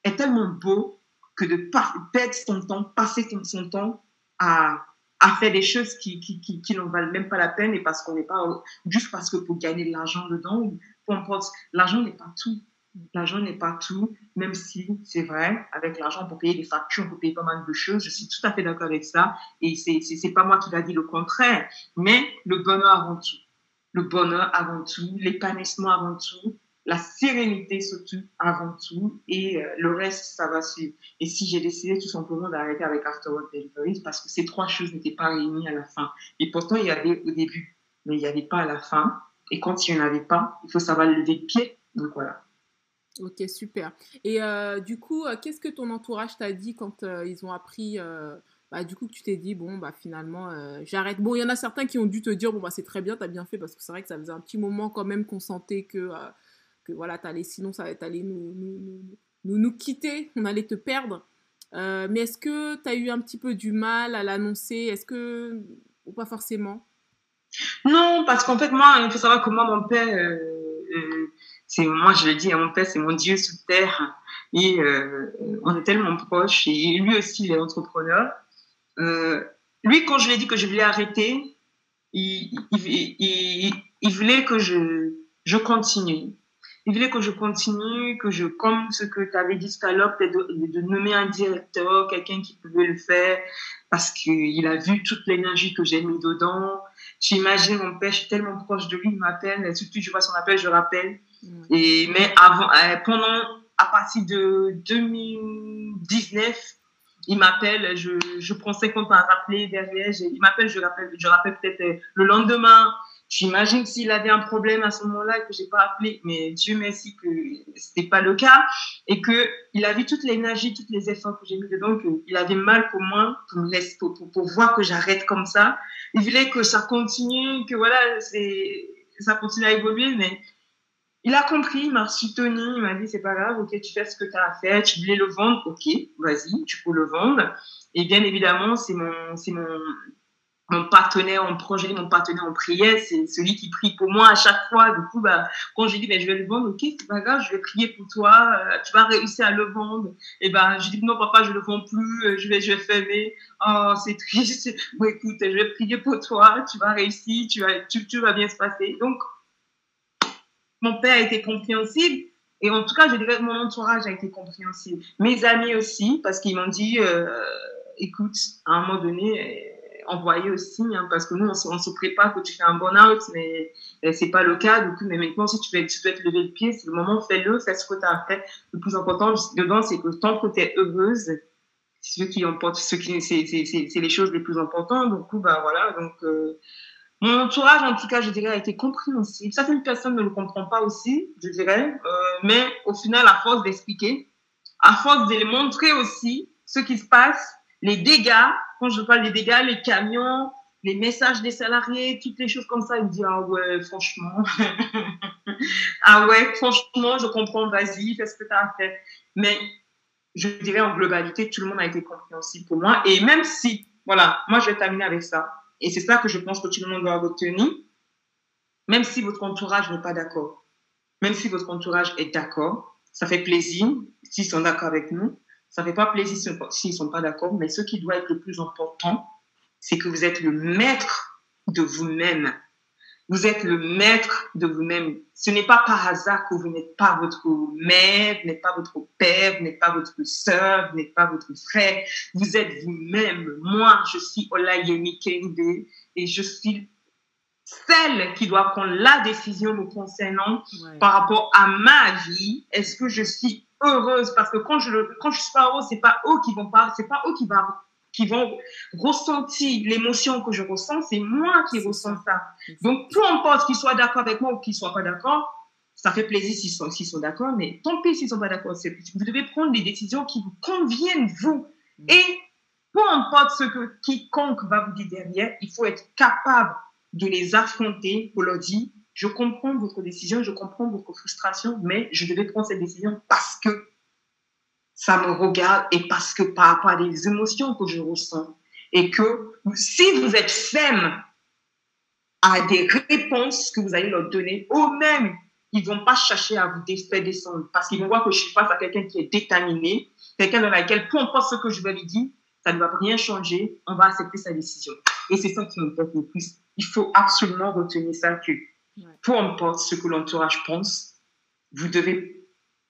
est tellement beau que de perdre son temps, passer son temps à, à faire des choses qui, qui, qui, qui n'en valent même pas la peine et parce qu'on n'est pas juste parce que pour gagner de l'argent dedans, peu importe, l'argent n'est pas tout. L'argent n'est pas tout, même si c'est vrai, avec l'argent pour payer des factures, pour payer pas mal de choses, je suis tout à fait d'accord avec ça. Et c'est, c'est, pas moi qui l'a dit le contraire, mais le bonheur avant tout. Le bonheur avant tout, l'épanouissement avant tout, la sérénité surtout avant tout et euh, le reste ça va suivre. Et si j'ai décidé tout simplement d'arrêter avec Afterwork Delivery parce que ces trois choses n'étaient pas réunies à la fin. Et pourtant il y avait au début, mais il n'y avait pas à la fin. Et quand il n'y en avait pas, il faut savoir lever le pied. Donc voilà. Ok, super. Et euh, du coup, euh, qu'est-ce que ton entourage t'a dit quand ils ont appris bah, du coup, tu t'es dit, bon, bah, finalement, j'arrête? Bon, il y en a certains qui ont dû te dire, bon, bah, c'est très bien, t'as bien fait, parce que c'est vrai que ça faisait un petit moment quand même qu'on sentait que, voilà, t'allais, sinon, ça allait nous, nous, nous, nous, quitter, on allait te perdre. Euh, mais est-ce que tu as eu un petit peu du mal à l'annoncer? Est-ce que. ou pas forcément? Non, parce qu'en fait, moi, il faut savoir que mon père, c'est, moi, je le dis, hein, mon père, c'est mon Dieu sous terre. Et on est tellement proches. Et lui aussi, il est entrepreneur. Euh, lui, quand je lui ai dit que je voulais arrêter, il, voulait que je continue. Il voulait que je continue, que je, comme ce que tu avais dit tout à l'heure, peut-être de, nommer un directeur, quelqu'un qui pouvait le faire, parce qu'il a vu toute l'énergie que j'ai mis dedans. J'imagine mon père, je suis tellement proche de lui, il m'appelle, surtout je vois son appel, je rappelle. Et, mais avant, euh, pendant, à partir de 2019, il m'appelle, je, je prends 50 ans à rappeler derrière, il m'appelle, je rappelle, je rappelle peut-être le lendemain. J'imagine s'il avait un problème à ce moment-là que j'ai pas appelé, mais Dieu merci que c'était pas le cas et que il a vu toute l'énergie, tous les efforts que j'ai mis dedans, qu'il avait mal pour moi, pour me laisser, pour, pour, pour voir que j'arrête comme ça. Il voulait que ça continue, que voilà, c'est, ça continue à évoluer, mais il a compris, il m'a soutenu, il m'a dit c'est pas grave, ok, tu fais ce que tu as à faire, tu voulais le vendre, ok, vas-y, tu peux le vendre. Et bien évidemment, c'est mon, c'est mon, mon partenaire en projet, mon partenaire en prière, c'est celui qui prie pour moi à chaque fois. Du coup, bah, quand je dis, ben, je vais le vendre, ok, c'est pas grave, je vais prier pour toi, euh, tu vas réussir à le vendre. Et ben, je dis, non, papa, je le vends plus, euh, je vais, je vais fermer. Oh, c'est triste. Bon, écoute, je vais prier pour toi, tu vas réussir, tu vas, tu, tu vas bien se passer. Donc, mon père a été compréhensible. Et en tout cas, je dirais que mon entourage a été compréhensible. Mes amis aussi, parce qu'ils m'ont dit, euh, écoute, à un moment donné, envoyer aussi, hein, parce que nous, on, se prépare que tu fais un burn-out, mais c'est pas le cas. Coup, mais maintenant, si tu veux, tu te lever le pied, c'est le moment, fais-le, fais ce que tu as fait. Le plus important dedans, c'est que tant que tu es heureuse, c'est ce qui importe, ce qui, c'est les choses les plus importantes. Coup, bah voilà, donc, euh, mon entourage, en tout cas, je dirais, a été compréhensible. Certaines personnes ne le comprennent pas aussi, je dirais, euh, mais au final, à force d'expliquer, à force de les montrer aussi ce qui se passe, les dégâts, quand je parle des dégâts, les camions, les messages des salariés, toutes les choses comme ça, ils me disent, ah ouais, franchement, ah ouais, franchement, je comprends, vas-y, fais ce que tu as à faire. Mais je dirais en globalité, tout le monde a été compréhensible pour moi. Et même si, voilà, moi, je vais terminer avec ça et c'est ça que je pense que tout le monde doit retenir, même si votre entourage n'est pas d'accord. Même si votre entourage est d'accord, ça fait plaisir s'ils sont d'accord avec nous. Ça fait pas plaisir s'ils sont pas d'accord, mais ce qui doit être le plus important, c'est que vous êtes le maître de vous-même. Vous êtes le maître de vous-même. Ce n'est pas par hasard que vous n'êtes pas votre mère, vous n'êtes pas votre père, vous n'êtes pas votre soeur, vous n'êtes pas votre frère. Vous êtes vous-même. Moi, je suis Olayemi Kende et je suis celle qui doit prendre la décision me concernant par rapport à ma vie. Est-ce que je suis heureuse? Parce que quand je, quand je suis pas heureuse, c'est pas eux qui vont pas, c'est pas eux qui vont qui vont ressentir l'émotion que je ressens, c'est moi qui ressens ça. Donc, peu importe qu'ils soient d'accord avec moi ou qu'ils ne soient pas d'accord, ça fait plaisir s'ils sont, sont d'accord, mais tant pis s'ils ne sont pas d'accord. Vous devez prendre des décisions qui vous conviennent, vous. Mm. Et peu importe ce que quiconque va vous dire derrière, il faut être capable de les affronter pour leur dire, je comprends votre décision, je comprends votre frustration, mais je devais prendre cette décision parce que ça me regarde et parce que par rapport à des émotions que je ressens et que si vous êtes ferme à des réponses que vous allez leur donner, eux-mêmes, ils vont pas chercher à vous faire descendre parce qu'ils vont voir que je suis face à quelqu'un qui est déterminé, quelqu'un dans lequel, peu importe ce que je vais lui dire, ça ne va rien changer, on va accepter sa décision. Et c'est ça qui m'importe le plus. Il faut absolument retenir ça que peu importe ce que l'entourage pense, vous devez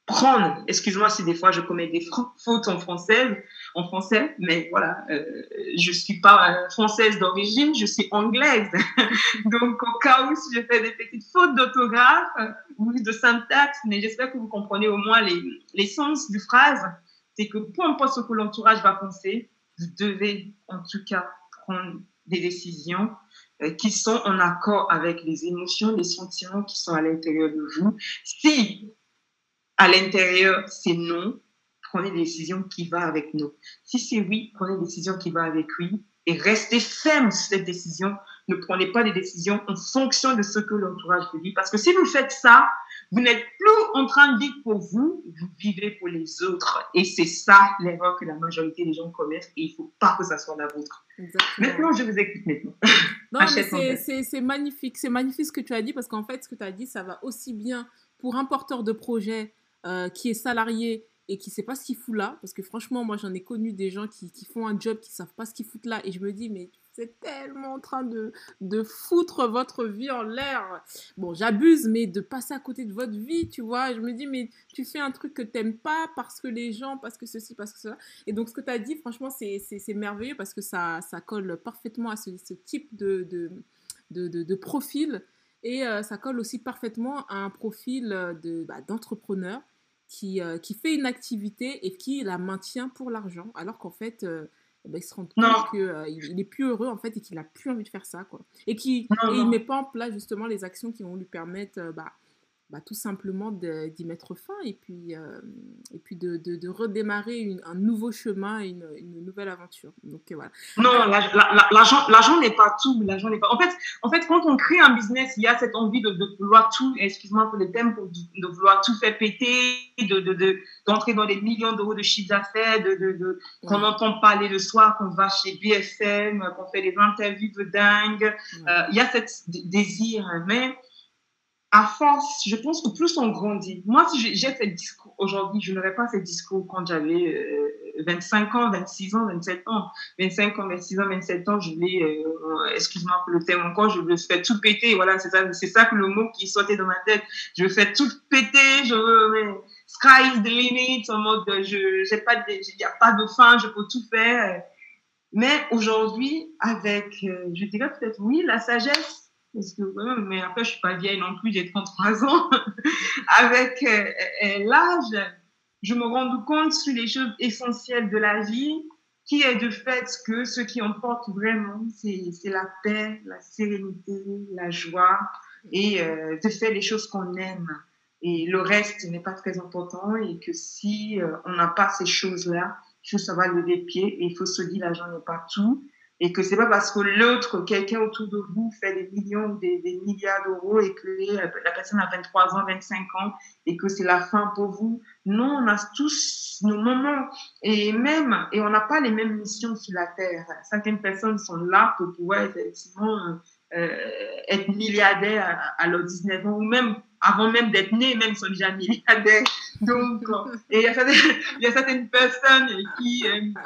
prendre, excuse-moi si des fois je commets des fautes en français, en français, mais voilà, euh, je suis pas euh, française d'origine, je suis anglaise. Donc au cas où si je fais des petites fautes d'orthographe euh, ou de syntaxe, mais j'espère que vous comprenez au moins les, les sens du phrase, c'est que peu importe ce que l'entourage va penser, vous devez en tout cas prendre des décisions qui sont en accord avec les émotions, les sentiments qui sont à l'intérieur de vous. Si à l'intérieur, c'est non, prenez des décisions qui vont avec nous. Si c'est oui, prenez des décisions qui vont avec oui et restez ferme sur cette décision. Ne prenez pas des décisions en fonction de ce que l'entourage vous dit. Parce que si vous faites ça, vous n'êtes plus en train de vivre pour vous, vous vivez pour les autres. Et c'est ça l'erreur que la majorité des gens commettent et il ne faut pas que ça soit la vôtre. Maintenant, je vous écoute maintenant. Non, mais c'est magnifique. C'est magnifique ce que tu as dit parce qu'en fait, ce que tu as dit, ça va aussi bien pour un porteur de projet euh, qui est salarié et qui sait pas ce qu'il fout là, parce que franchement, moi j'en ai connu des gens qui, qui, font un job qui savent pas ce qu'ils foutent là, et je me dis, mais c'est tellement en train de, de foutre votre vie en l'air. Bon, j'abuse, mais de passer à côté de votre vie, tu vois. Je me dis, mais tu fais un truc que t'aimes pas parce que les gens, parce que ceci, parce que cela. Et donc, ce que tu as dit, franchement, c'est merveilleux parce que ça, ça colle parfaitement à ce, type de, de, de, de profil. Et euh, ça colle aussi parfaitement à un profil bah, d'entrepreneur qui, euh, qui fait une activité et qui la maintient pour l'argent, alors qu'en fait, euh, ben, il se rend compte qu'il il est plus heureux en fait et qu'il a plus envie de faire ça. Quoi. Et qu'il ne met pas en place justement les actions qui vont lui permettre bah, bah, tout simplement d'y mettre fin et puis, euh, et puis de, de, redémarrer un nouveau chemin, une, une nouvelle aventure. Donc voilà. Non, l'argent n'est pas tout. L'argent n'est pas. En fait, en fait, quand on crée un business, il y a cette envie de, de vouloir tout. Excuse-moi pour le thème, de vouloir tout faire péter, de d'entrer dans des millions d'euros de chiffre d'affaires, de, qu'on entend parler le soir, qu'on va chez BFM, qu'on fait des interviews de dingue. Euh, il y a cet désir, mais à force, je pense que plus on grandit. Moi, si j'ai ce discours aujourd'hui, je n'aurais pas ce discours quand j'avais 25 euh, ans, 26 ans, 27 ans. 25 ans, 26 ans, 27 ans, je voulais, euh, excuse-moi pour le terme encore, je veux faire tout péter. Voilà, c'est ça, c'est ça que le mot qui sortait dans ma tête. Je veux faire tout péter, je veux, mais, sky is the limit, en mode, je, j'ai pas il n'y a pas de fin, je peux tout faire. Mais aujourd'hui, avec, euh, je dirais peut-être oui, la sagesse, parce que, mais après, je suis pas vieille non plus, j'ai 33 ans. Avec euh, euh, l'âge, je me rends compte sur les choses essentielles de la vie, qui est de fait que ce qui importe vraiment, c'est la paix, la sérénité, la joie et euh, de faire les choses qu'on aime. Et le reste n'est pas très important et que si on n'a pas ces choses-là, il faut savoir lever pied et il faut se dire l'argent n'est pas tout et que c'est pas parce que l'autre, quelqu'un autour de vous fait des millions, des, des milliards d'euros et que la personne a 23 ans, 25 ans et que c'est la fin pour vous. Non, on a tous nos moments et même, et on n'a pas les mêmes missions sur la Terre. Certaines personnes sont là pour pouvoir effectivement euh, être milliardaires à, à leurs 19 ans ou même avant même d'être nés, même sont déjà milliardaires. Donc, et il y, a certaines, y a certaines personnes qui, euh,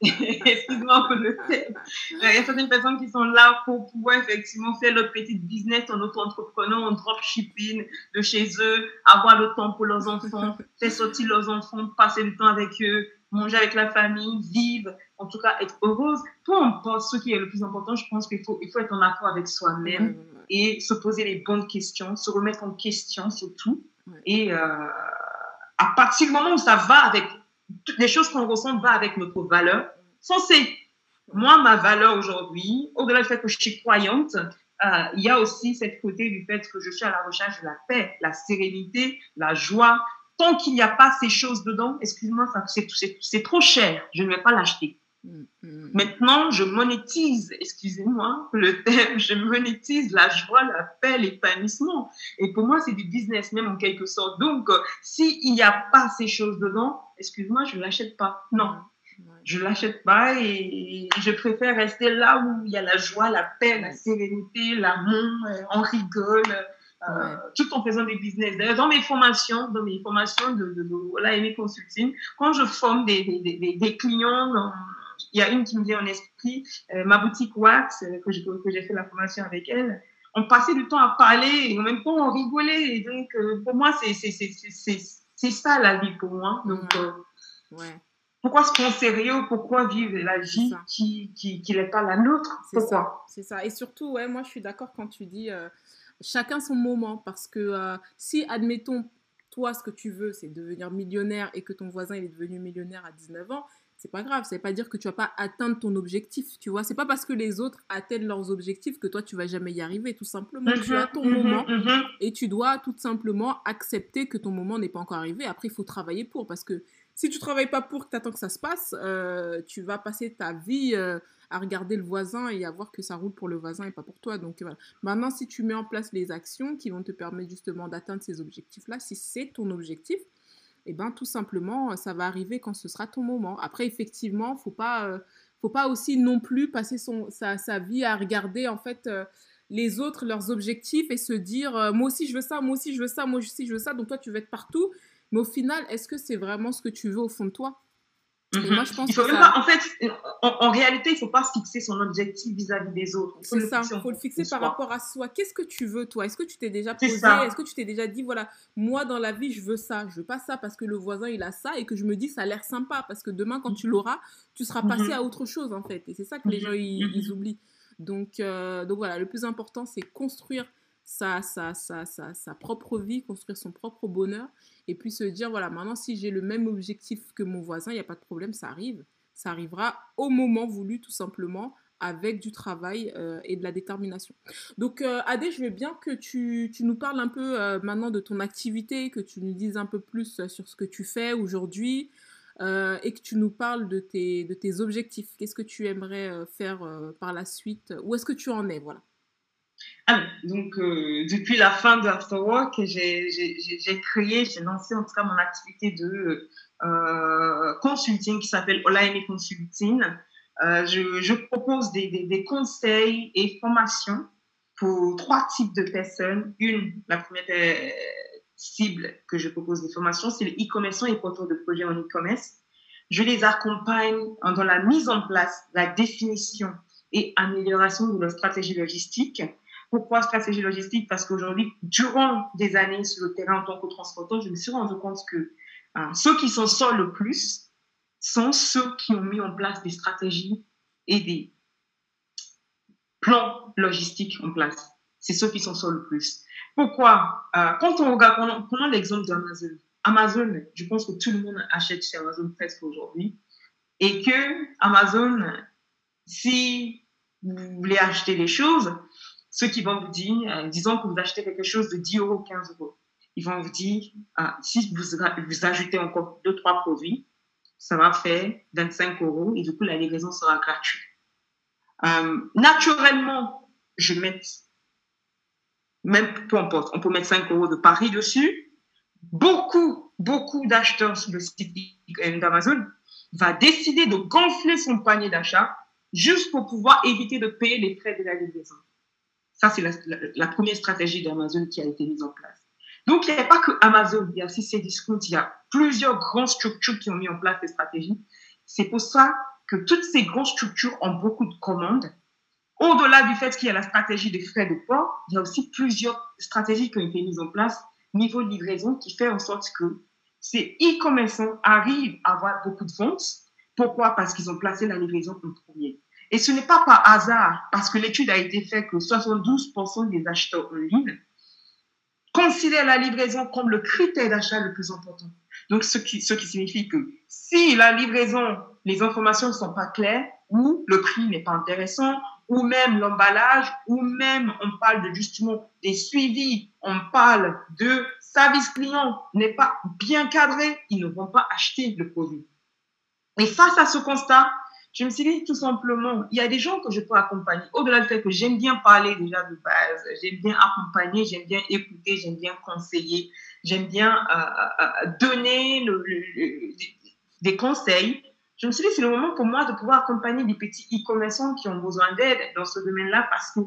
excuse-moi pour le thème, il y a certaines personnes qui sont là pour pouvoir effectivement faire leur petit business en auto-entrepreneur, en dropshipping de chez eux, avoir le temps pour leurs enfants, faire sortir leurs enfants, passer du temps avec eux, manger avec la famille, vivre, en tout cas être heureuse. Peu importe ce qui est le plus important, je pense qu'il faut, il faut être en accord avec soi-même et se poser les bonnes questions, se remettre en question surtout. Et euh, à partir du moment où ça va avec, toutes les choses qu'on ressent va avec notre valeur, foncez. Moi, ma valeur aujourd'hui, au-delà du fait que je suis croyante, euh, il y a aussi cette côté du fait que je suis à la recherche de la paix, la sérénité, la joie. Tant qu'il n'y a pas ces choses dedans, excuse-moi, c'est trop cher, je ne vais pas l'acheter. Mm, mm. Maintenant, je monétise, excusez-moi le thème, je monétise la joie, la paix, l'épanouissement. Et pour moi, c'est du business même en quelque sorte. Donc, euh, s'il n'y a pas ces choses dedans, excuse-moi, je ne l'achète pas. Non, je ne l'achète pas et je préfère rester là où il y a la joie, la paix, la sérénité, l'amour, euh, on rigole. Euh, tout en faisant des business. D'ailleurs, dans mes formations, dans mes formations de, de, de, Consulting, quand je forme des, des, des clients dans, il y a une qui me vient en esprit, euh, ma boutique Wax, euh, que j'ai fait la formation avec elle. On passait du temps à parler et en même temps on rigolait. Et donc, euh, pour moi, c'est C'est ça la vie pour moi. Donc, ouais. Pourquoi se prendre sérieux? Pourquoi vivre la vie qui, qui, qui n'est pas la nôtre? Pourquoi? C'est ça. Et surtout, ouais, moi, je suis d'accord quand tu dis chacun son moment. Parce que si, admettons, toi, ce que tu veux, c'est devenir millionnaire et que ton voisin il est devenu millionnaire à 19 ans, c'est pas grave. Ça veut pas dire que tu vas pas atteindre ton objectif, tu vois. C'est pas parce que les autres atteignent leurs objectifs que toi, tu vas jamais y arriver, tout simplement. tu mhm, as ton mhm, moment mhm. et tu dois tout simplement accepter que ton moment n'est pas encore arrivé. Après, il faut travailler pour parce que si tu travailles pas pour que tu attends que ça se passe, euh, tu vas passer ta vie euh, à regarder le voisin et à voir que ça roule pour le voisin et pas pour toi. Donc voilà. Maintenant, si tu mets en place les actions qui vont te permettre justement d'atteindre ces objectifs-là, si c'est ton objectif, eh ben tout simplement, ça va arriver quand ce sera ton moment. Après, effectivement, faut pas, euh, faut pas aussi non plus passer son, sa, sa vie à regarder en fait les autres, leurs objectifs et se dire moi aussi je veux ça, moi aussi je veux ça, moi aussi je veux ça, donc toi tu veux être partout mais au final, est-ce que c'est vraiment ce que tu veux au fond de toi? Et moi, je pense il faut que en fait, en, réalité, il ne faut pas fixer son objectif vis-à-vis des autres. C'est ça, il faut le fixer par rapport à soi. Qu'est-ce que tu veux, toi? Est-ce que tu t'es déjà posé? Est-ce que tu t'es déjà dit, voilà, moi, dans la vie, je veux ça. Je veux pas ça parce que le voisin, il a ça et que je me dis, ça a l'air sympa. Parce que demain, quand tu l'auras, tu seras passé mhm. à autre chose, en fait. Et c'est ça que les mhm. gens, ils, mhm. oublient. Donc, euh, donc voilà, le plus important, c'est construire sa, sa, sa, sa, propre vie, construire son propre bonheur, et puis se dire, voilà, maintenant si j'ai le même objectif que mon voisin, il n'y a pas de problème, ça arrive. Ça arrivera au moment voulu, tout simplement, avec du travail euh, et de la détermination. Donc, euh, Adé, je veux bien que tu, tu nous parles un peu euh, maintenant de ton activité, que tu nous dises un peu plus sur ce que tu fais aujourd'hui. et que tu nous parles de tes, de tes objectifs. Qu'est-ce que tu aimerais faire par la suite? Où est-ce que tu en es? Voilà. Ah, donc, euh, depuis la fin de Afterwork, j'ai créé, j'ai lancé en tout cas mon activité de euh, consulting qui s'appelle Olaimi Consulting. Euh, je, propose des, des, des, conseils et formations pour trois types de personnes. Une, la première cible que je propose des formations, c'est les e-commerçants et porteurs de projets en e-commerce. Je les accompagne dans la mise en place, la définition et amélioration de leur stratégie logistique pourquoi stratégie logistique? Parce qu'aujourd'hui, durant des années sur le terrain en tant que transporteur, je me suis rendu compte que hein, ceux qui s'en sortent le plus sont ceux qui ont mis en place des stratégies et des plans logistiques en place. C'est ceux qui s'en sortent le plus. Pourquoi? Euh, Quand on regarde, prenons, l'exemple d'Amazon. Amazon, je pense que tout le monde achète chez Amazon presque aujourd'hui. Et que Amazon, si vous voulez acheter des choses, ceux qui vont vous dire, euh, disons que vous achetez quelque chose de 10 euros, 15 euros, ils vont vous dire, ah, si vous, ajoutez encore 2, 3 produits, ça va faire 25 euros et du coup, la livraison sera gratuite. Euh, naturellement, je mets, même peu importe, on peut mettre 5 euros de pari dessus. Beaucoup, beaucoup d'acheteurs sur le site d'Amazon va décider de gonfler son panier d'achat juste pour pouvoir éviter de payer les frais de la livraison. Ça, c'est la, première stratégie d'Amazon qui a été mise en place. Donc, il n'y a pas que Amazon, il y a aussi Cdiscount, il y a plusieurs grandes structures qui ont mis en place ces stratégies. C'est pour ça que toutes ces grandes structures ont beaucoup de commandes. Au-delà du fait qu'il y a la stratégie des frais de port, il y a aussi plusieurs stratégies qui ont été mises en place niveau de livraison qui fait en sorte que ces e-commerçants arrivent à avoir beaucoup de ventes. Pourquoi? Parce qu'ils ont placé la livraison en premier. Et ce n'est pas par hasard, parce que l'étude a été faite que 72% des acheteurs en ligne considèrent la livraison comme le critère d'achat le plus important. Donc, ce qui, ce qui signifie que si la livraison, les informations ne sont pas claires, ou le prix n'est pas intéressant, ou même l'emballage, ou même on parle de justement des suivis, on parle de service client n'est pas bien cadré, ils ne vont pas acheter le produit. Et face à ce constat, je me suis dit tout simplement, il y a des gens que je peux accompagner. Au-delà du fait que j'aime bien parler déjà de base, j'aime bien accompagner, j'aime bien écouter, j'aime bien conseiller, j'aime bien euh, euh, euh, donner des conseils. Je me suis dit, c'est le moment pour moi de pouvoir accompagner des petits e-commerçants qui ont besoin d'aide dans ce domaine-là parce que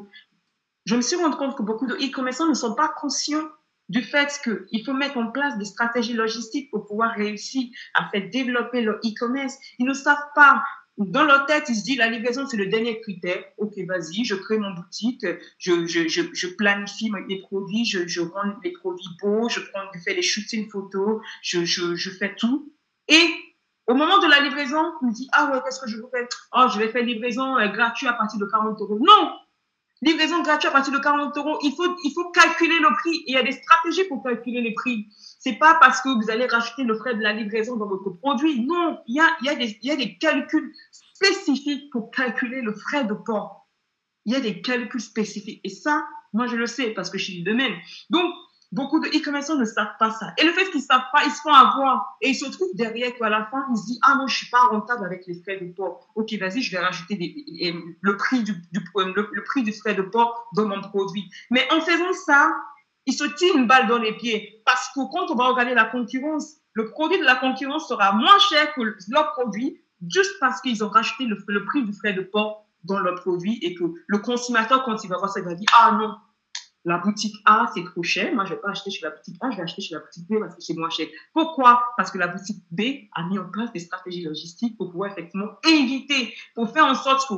je me suis rendu compte que beaucoup de e-commerçants ne sont pas conscients du fait qu'il faut mettre en place des stratégies logistiques pour pouvoir réussir à faire développer leur e-commerce. Ils ne savent pas dans leur tête, ils se disent la livraison, c'est le dernier critère. Ok, vas-y, je crée mon boutique, je, je, je, je planifie mes produits, je, rends les produits beaux, je, fais les shootings photos, je, fais tout. Et au moment de la livraison, on me dit, ah ouais, qu'est-ce que je veux faire? Oh, je vais faire livraison euh, gratuite à partir de 40 euros. Non Livraison gratuite à partir de 40 euros. Il faut, il faut calculer le prix. Il y a des stratégies pour calculer les prix. C'est pas parce que vous allez racheter le frais de la livraison dans votre produit. Non, il y a, des, calculs spécifiques pour calculer le frais de port. Il y a des calculs spécifiques. Et ça, moi, je le sais parce que je suis du domaine. Donc, beaucoup de e-commerçants ne savent pas ça. Et le fait qu'ils ne savent pas, ils se font avoir. Et ils se trouvent derrière qu'à la fin, ils se disent, ah non, je suis pas rentable avec les frais de port. Ok, vas-y, je vais rajouter le, prix du, le, prix du frais de port dans mon produit. Mais en faisant ça, ils se tirent une balle dans les pieds. Parce que quand on va regarder la concurrence, le produit de la concurrence sera moins cher que leur produit juste parce qu'ils ont le, le, prix du frais de port dans leur produit et que le consommateur, quand il va voir ça, il va dire, ah non, la boutique A, c'est trop cher. Moi, je ne vais pas acheter chez la boutique A, je vais acheter chez la boutique B parce que c'est moins cher. Pourquoi? Parce que la boutique B a mis en place des stratégies logistiques pour pouvoir effectivement éviter, pour faire en sorte que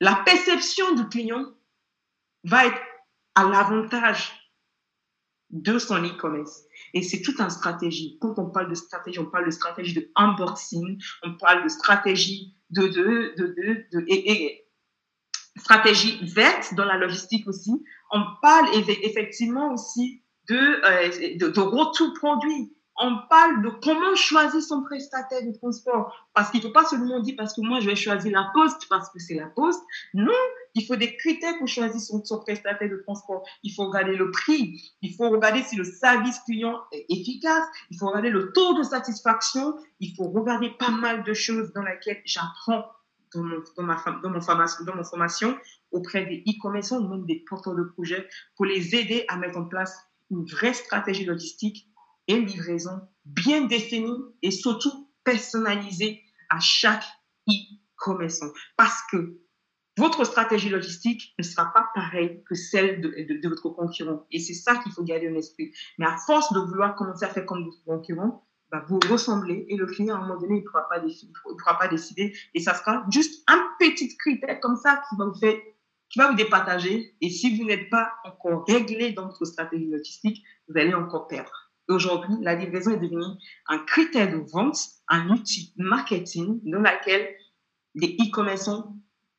la perception du client va être à l'avantage de son e-commerce. Et c'est toute une stratégie. Quand on parle de stratégie, on parle de stratégie de unboxing, on parle de stratégie de, de, de, de, stratégie verte dans la logistique aussi. On parle effectivement aussi de, euh, de, de retour produit on parle de comment choisir son prestataire de transport. Parce qu'il ne faut pas seulement dire parce que moi je vais choisir la poste parce que c'est la poste. Non, il faut des critères pour choisir son, prestataire de transport. Il faut regarder le prix, il faut regarder si le service client est efficace, il faut regarder le taux de satisfaction, il faut regarder pas mal de choses dans lesquelles j'apprends dans mon, dans, ma, dans mon formation auprès des e-commerçants ou même des porteurs de projets pour les aider à mettre en place une vraie stratégie logistique et livraison bien définie et surtout personnalisée à chaque e-commerçant. Parce que votre stratégie logistique ne sera pas pareille que celle de, votre concurrent. Et c'est ça qu'il faut garder en esprit. Mais à force de vouloir commencer à faire comme votre concurrent, bah, vous ressemblez et le client, à un moment donné, il ne pourra, pas décider, il pourra pas décider. Et ça sera juste un petit critère comme ça qui va vous faire, qui va vous départager. Et si vous n'êtes pas encore réglé dans votre stratégie logistique, vous allez encore perdre. Aujourd'hui, la livraison est devenue un critère de vente, un outil marketing dans lequel les e-commerçants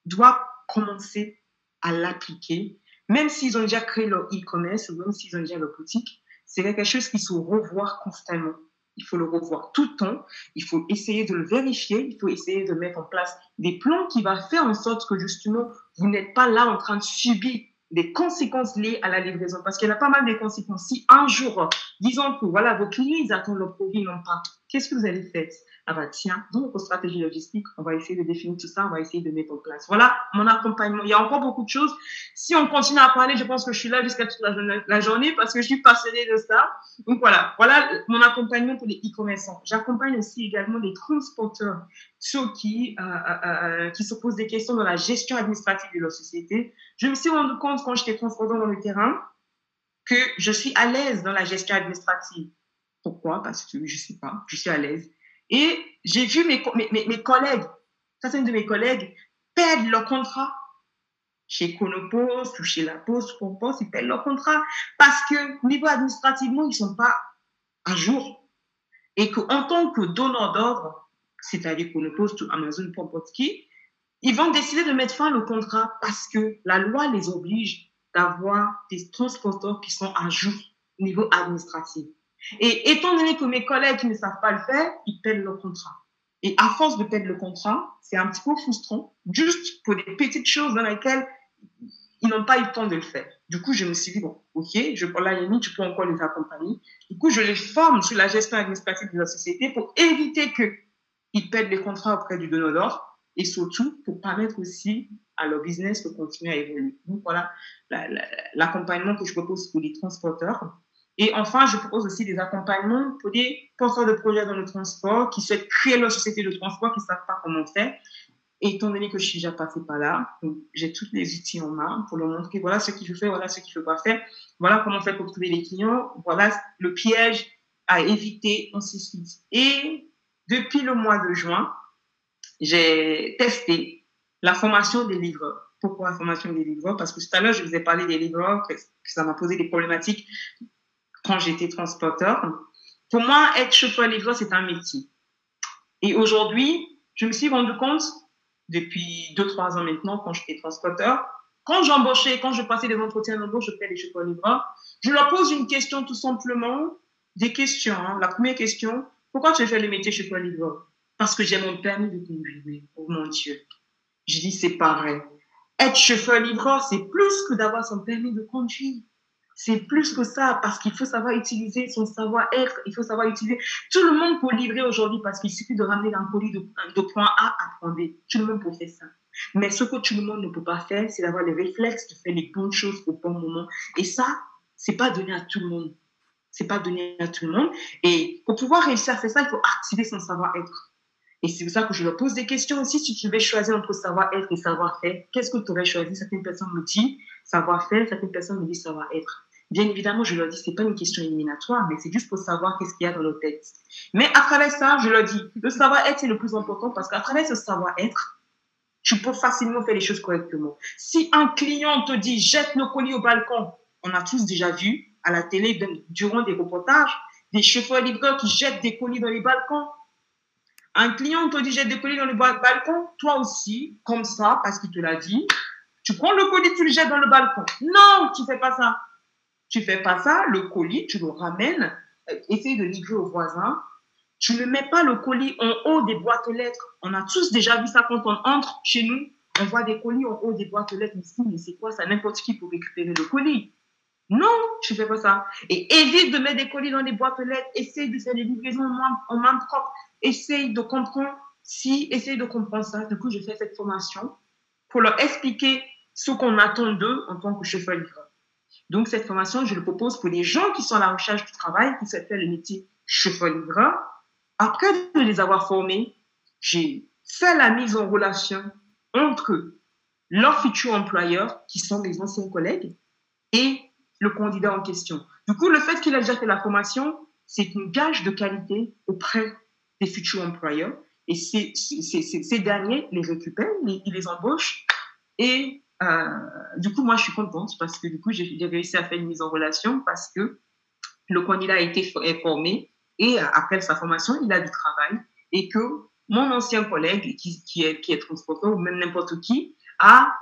doivent commencer à l'appliquer, même s'ils ont déjà créé leur e-commerce, même s'ils ont déjà leur boutique. C'est quelque chose qu'il faut revoir constamment. Il faut le revoir tout le temps. Il faut essayer de le vérifier. Il faut essayer de mettre en place des plans qui vont faire en sorte que justement, vous n'êtes pas là en train de subir des conséquences liées à la livraison parce qu'il y a pas mal de conséquences. Si un jour, disons que voilà, vos clients, ils attendent le produit, non pas, qu'est-ce que vous allez faire Ah bah tiens, dans notre stratégie logistique, on va essayer de définir tout ça, on va essayer de mettre en place. Voilà mon accompagnement. Il y a encore beaucoup de choses. Si on continue à parler, je pense que je suis là jusqu'à toute la, la, journée parce que je suis passionnée de ça. Donc voilà, voilà mon accompagnement pour les e-commerçants. J'accompagne aussi également les transporteurs, ceux qui, euh, euh, euh, qui se posent des questions dans la gestion administrative de leur société. Je me suis rendu compte quand j'étais transportant dans le terrain que je suis à l'aise dans la gestion administrative. Pourquoi? Parce que je sais pas, je suis à l'aise. Et j'ai vu mes, mes, mes collègues, certains de mes collègues, perdre leur contrat chez Conopost ou chez La Poste ils perdent leur contrat parce que niveau administrativement, ils sont pas à jour. Et qu'en tant que donneur d'ordre, c'est-à-dire Conopost ou Amazon, qui, ils vont décider de mettre fin au contrat parce que la loi les oblige d'avoir des transporteurs qui sont à jour au niveau administratif. Et étant donné que mes collègues ne savent pas le faire, ils perdent leur contrat. Et à force de perdre le contrat, c'est un petit peu frustrant, juste pour des petites choses dans lesquelles ils n'ont pas eu le temps de le faire. Du coup, je me suis dit, bon, ok, je, la limite, tu peux encore les accompagner. Du coup, je les forme sur la gestion administrative de la société pour éviter qu'ils perdent les contrats auprès du donneur d'ordre et surtout pour permettre aussi à leur business de continuer à évoluer. Donc voilà l'accompagnement que je propose pour les transporteurs. Et enfin, je propose aussi des accompagnements pour des porteurs de projets dans le transport qui souhaitent créer leur société de transport, qui ne savent pas comment faire. Et étant donné que je suis déjà passée par là, j'ai tous les outils en main pour leur montrer voilà ce qu'il faut faire, voilà ce qu'il ne faut pas faire, voilà comment faire pour trouver les clients, voilà le piège à éviter, ainsi de suite. Et depuis le mois de juin, j'ai testé la formation des livreurs. Pourquoi la formation des livreurs? Parce que tout à l'heure, je vous ai parlé des livreurs, que, ça m'a posé des problématiques quand j'étais transporteur. Pour moi, être chauffeur-livreur, c'est un métier. Et aujourd'hui, je me suis rendu compte, depuis 2-3 ans maintenant, quand j'étais transporteur, quand j'embauchais, quand je passais des entretiens d'embauche, je fais des chauffeurs-livreurs, je leur pose une question tout simplement, des questions. Hein. La première question, pourquoi tu fais le métier chauffeur-livreur Parce que j'ai mon permis de conduire. Oh mon Dieu. Je dis, c'est vrai. Être chauffeur-livreur, c'est plus que d'avoir son permis de conduire. C'est plus que ça, parce qu'il faut savoir utiliser son savoir-être, il faut savoir utiliser. Tout le monde peut livrer aujourd'hui parce qu'il suffit de ramener un colis de, de point A à point B. Tout le monde peut faire ça. Mais ce que tout le monde ne peut pas faire, c'est d'avoir les réflexes de faire les bonnes choses au bon moment. Et ça, c'est pas donné à tout le monde. C'est pas donné à tout le monde. Et pour pouvoir réussir à faire ça, il faut activer son savoir-être. Et c'est pour ça que je leur pose des questions aussi. Si tu devais choisir entre savoir-être et savoir-faire, qu'est-ce que tu aurais choisi? Certaines personnes me disent savoir-faire, certaines personnes me disent savoir-être. Bien évidemment, je leur dis, c'est pas une question éliminatoire, mais c'est juste pour savoir qu'est-ce qu'il y a dans leur tête. Mais à travers ça, je leur dis, le savoir-être, c'est le plus important parce qu'à travers ce savoir-être, tu peux facilement faire les choses correctement. Si un client te dit, jette nos colis au balcon, on a tous déjà vu à la télé, durant des reportages, des chauffeurs livreurs qui jettent des colis dans les balcons. Un client te dit jette des colis dans le balcon, toi aussi, comme ça, parce qu'il te l'a dit, tu prends le colis, tu le jettes dans le balcon. Non, tu fais pas ça. Tu fais pas ça, le colis, tu le ramènes, euh, essaye de livrer au voisin. Tu ne mets pas le colis en haut des boîtes aux lettres. On a tous déjà vu ça quand on entre chez nous. On voit des colis en haut des boîtes aux lettres. Mais c'est quoi ça? N'importe qui peut récupérer le colis. Non, tu fais pas ça. Et évite de mettre des colis dans les boîtes aux lettres. Essaye de faire des livraisons en main, propre. Essaye de comprendre si, essaye de comprendre ça. Du coup, je fais cette formation pour leur expliquer ce qu'on attend d'eux en tant que chauffeur livreur. Donc, cette formation, je le propose pour les gens qui sont à la recherche du travail, qui souhaitent faire le métier chauffeur livreur. Après de les avoir formés, j'ai fait la mise en relation entre leurs futurs employeurs, qui sont mes anciens collègues, et le candidat en question. Du coup, le fait qu'il a déjà fait la formation, c'est une gage de qualité auprès des futurs employeurs. Et ces, derniers les récupèrent, ils les embauchent. Et du coup, moi, je suis contente parce que du coup, j'ai réussi à faire une mise en relation parce que le candidat a été formé et après sa formation, il a du travail et que mon ancien collègue qui, qui est, qui est transporteur ou même n'importe qui a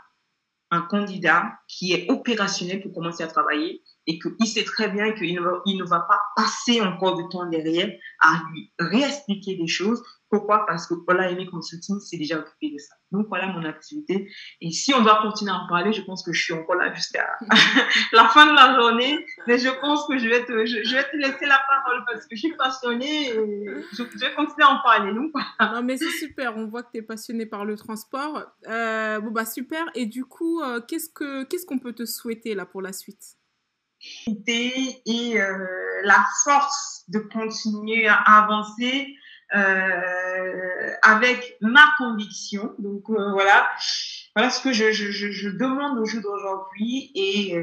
un candidat qui est opérationnel pour commencer à travailler et qu'il sait très bien qu'il ne, va pas passer encore du temps derrière à lui réexpliquer des choses. Pourquoi? Parce que Paula Aimé Consulting s'est déjà occupé de ça. Donc voilà mon activité. Et si on doit continuer à en parler, je pense que je suis encore là jusqu'à la fin de la journée. Mais je pense que je vais te, laisser la parole parce que je suis passionnée je, vais continuer à en parler. Non, non mais c'est super. On voit que tu es passionnée par le transport. Euh, bon bah super. Et du coup, euh, qu'est-ce que qu'est-ce qu'on peut te souhaiter là pour la suite? Et euh, la force de continuer à avancer euh, avec ma conviction. Donc euh, voilà, voilà ce que je, je, demande au jour d'aujourd'hui et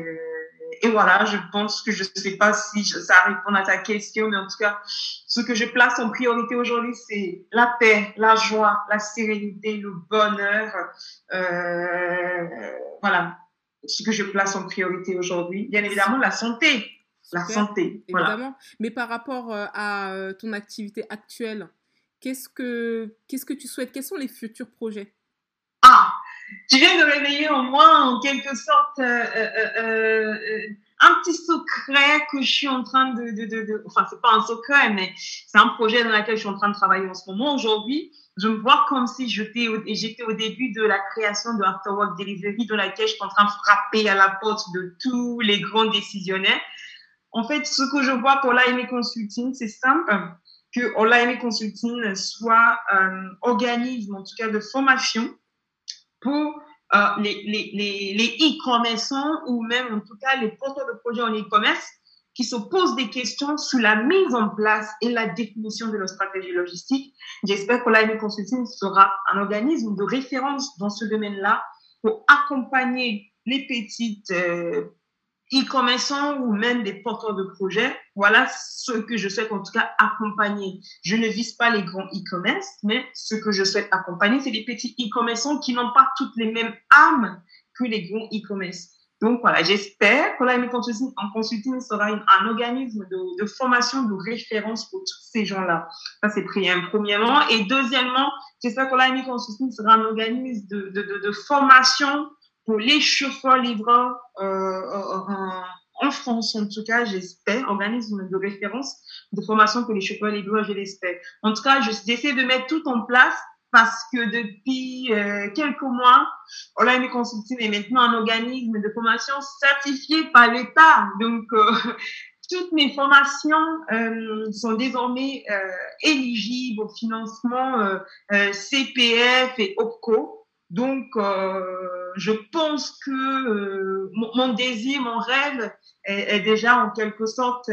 et voilà, je pense que je ne sais pas si ça répond à ta question, mais en tout cas, ce que je place en priorité aujourd'hui, c'est la paix, la joie, la sérénité, le bonheur. Euh, voilà, ce que je place en priorité aujourd'hui. Bien évidemment, la santé. La santé. Évidemment. Mais par rapport euh, à euh, ton activité actuelle, qu'est-ce que, qu'est-ce que tu souhaites? Quels sont les futurs projets? Ah, tu viens de réveiller en moi, en quelque sorte, euh, un petit secret que je suis en train de, de, de, de enfin, c'est pas un secret, mais c'est un projet dans lequel je suis en train de travailler en ce moment aujourd'hui je me vois comme si j'étais au, début de la création de Afterwork Delivery, dans laquelle je suis en train de frapper à la porte de tous les grands décisionnaires. En fait, ce que je vois pour l'AME Consulting, c'est simple, que l'AME Consulting soit un organisme, en tout cas de formation, pour euh, les, les, les, e-commerçants ou même en tout cas les porteurs de projets en e-commerce qui se posent des questions sur la mise en place et la définition de leur stratégie logistique. J'espère que l'AMI Consulting sera un organisme de référence dans ce domaine-là pour accompagner les petites, euh, e-commerçants ou même des porteurs de projets. Voilà ce que je souhaite en tout cas accompagner. Je ne vise pas les grands e-commerce, mais ce que je souhaite accompagner, c'est les petits e-commerçants qui n'ont pas toutes les mêmes âmes que les grands e-commerce. Donc voilà, j'espère que l'AMI Consulting en consulting sera un organisme de, formation de référence pour tous ces gens-là. Ça, c'est premièrement. Et deuxièmement, j'espère que l'AMI Consulting sera un organisme de, formation pour les chauffeurs-livreurs euh, en, en, France, en tout cas, j'espère, organisme de référence de formation pour les chauffeurs-livreurs, je l'espère. En tout cas, j'essaie de mettre tout en place parce que depuis euh, quelques mois, Online Consulting est maintenant un organisme de formation certifié par l'État. Donc, euh, toutes mes formations euh, sont désormais éligibles au financement CPF et OPCO. Donc, je pense que mon, mon, désir, mon rêve est, déjà en quelque sorte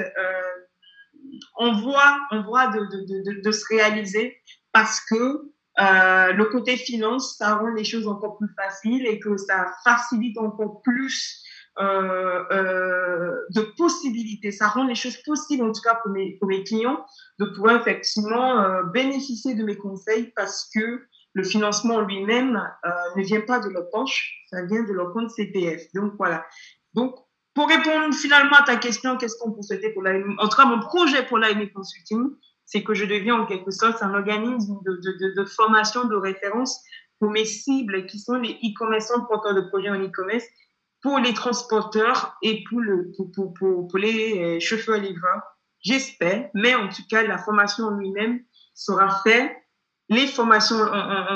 en voie, en voie de, de, de, de se réaliser parce que euh, le côté finance, ça rend les choses encore plus faciles et que ça facilite encore plus euh, euh, de possibilités. Ça rend les choses possibles, en tout cas pour mes, pour mes clients, de pouvoir effectivement euh, bénéficier de mes conseils parce que le financement lui-même euh, ne vient pas de leur poche, ça vient de leur compte CPF. Donc voilà. Donc pour répondre finalement à ta question, qu'est-ce qu'on peut souhaiter pour la, en tout cas mon projet pour l'AME Consulting, c'est que je deviens en quelque sorte un organisme de, formation de référence pour mes cibles qui sont les e-commerçants porteurs de projets en e-commerce, pour les transporteurs et pour, le, pour, pour, pour, pour les euh, chauffeurs-livreurs. J'espère, mais en tout cas, la formation en lui-même sera faite. Les formations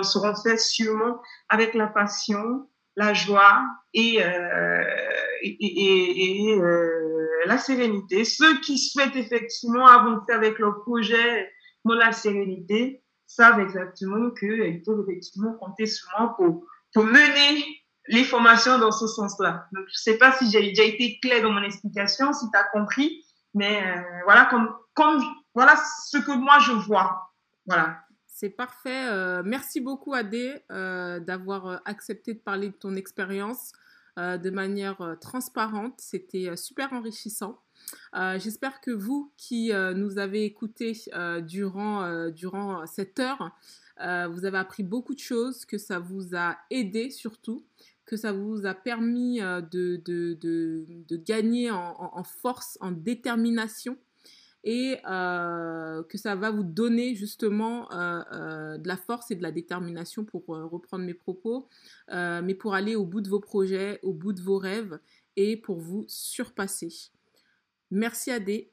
seront faites sûrement avec la passion, la joie et, euh, euh, la sérénité. Ceux qui souhaitent effectivement avancer avec leur projet dans la sérénité savent exactement qu'ils peuvent effectivement compter sur moi pour, mener les formations dans ce sens-là. Donc, je sais pas si j'ai déjà été clair dans mon explication, si tu as compris, mais euh, voilà comme, voilà ce que moi je vois. Voilà. C'est parfait. Euh, merci beaucoup, Adé, euh, d'avoir accepté de parler de ton expérience euh, de manière euh, transparente. C'était euh, super enrichissant. J'espère que vous qui nous avez écoutés durant, durant cette heure, vous avez appris beaucoup de choses, que ça vous a aidé surtout que ça vous a permis de, gagner en, force, en détermination et euh, que ça va vous donner justement euh, euh, de la force et de la détermination pour reprendre mes propos, mais pour aller au bout de vos projets, au bout de vos rêves et pour vous surpasser. Merci Adé.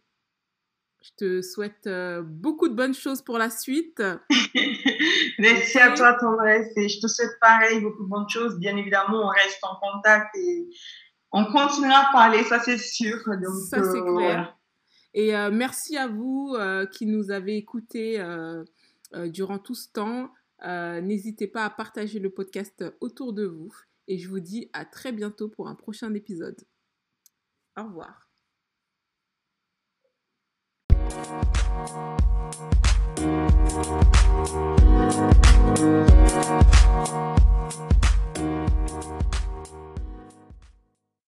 Je te souhaite beaucoup de bonnes choses pour la suite. Merci à toi, Tendresse. Et je te souhaite pareil, beaucoup de bonnes choses. Bien évidemment, on reste en contact et on continuera à parler, ça c'est sûr. Donc, ça c'est clair. Voilà. Et euh, merci à vous euh, qui nous avez écoutés euh, durant tout ce temps. N'hésitez pas à partager le podcast autour de vous. Et je vous dis à très bientôt pour un prochain épisode. Au revoir.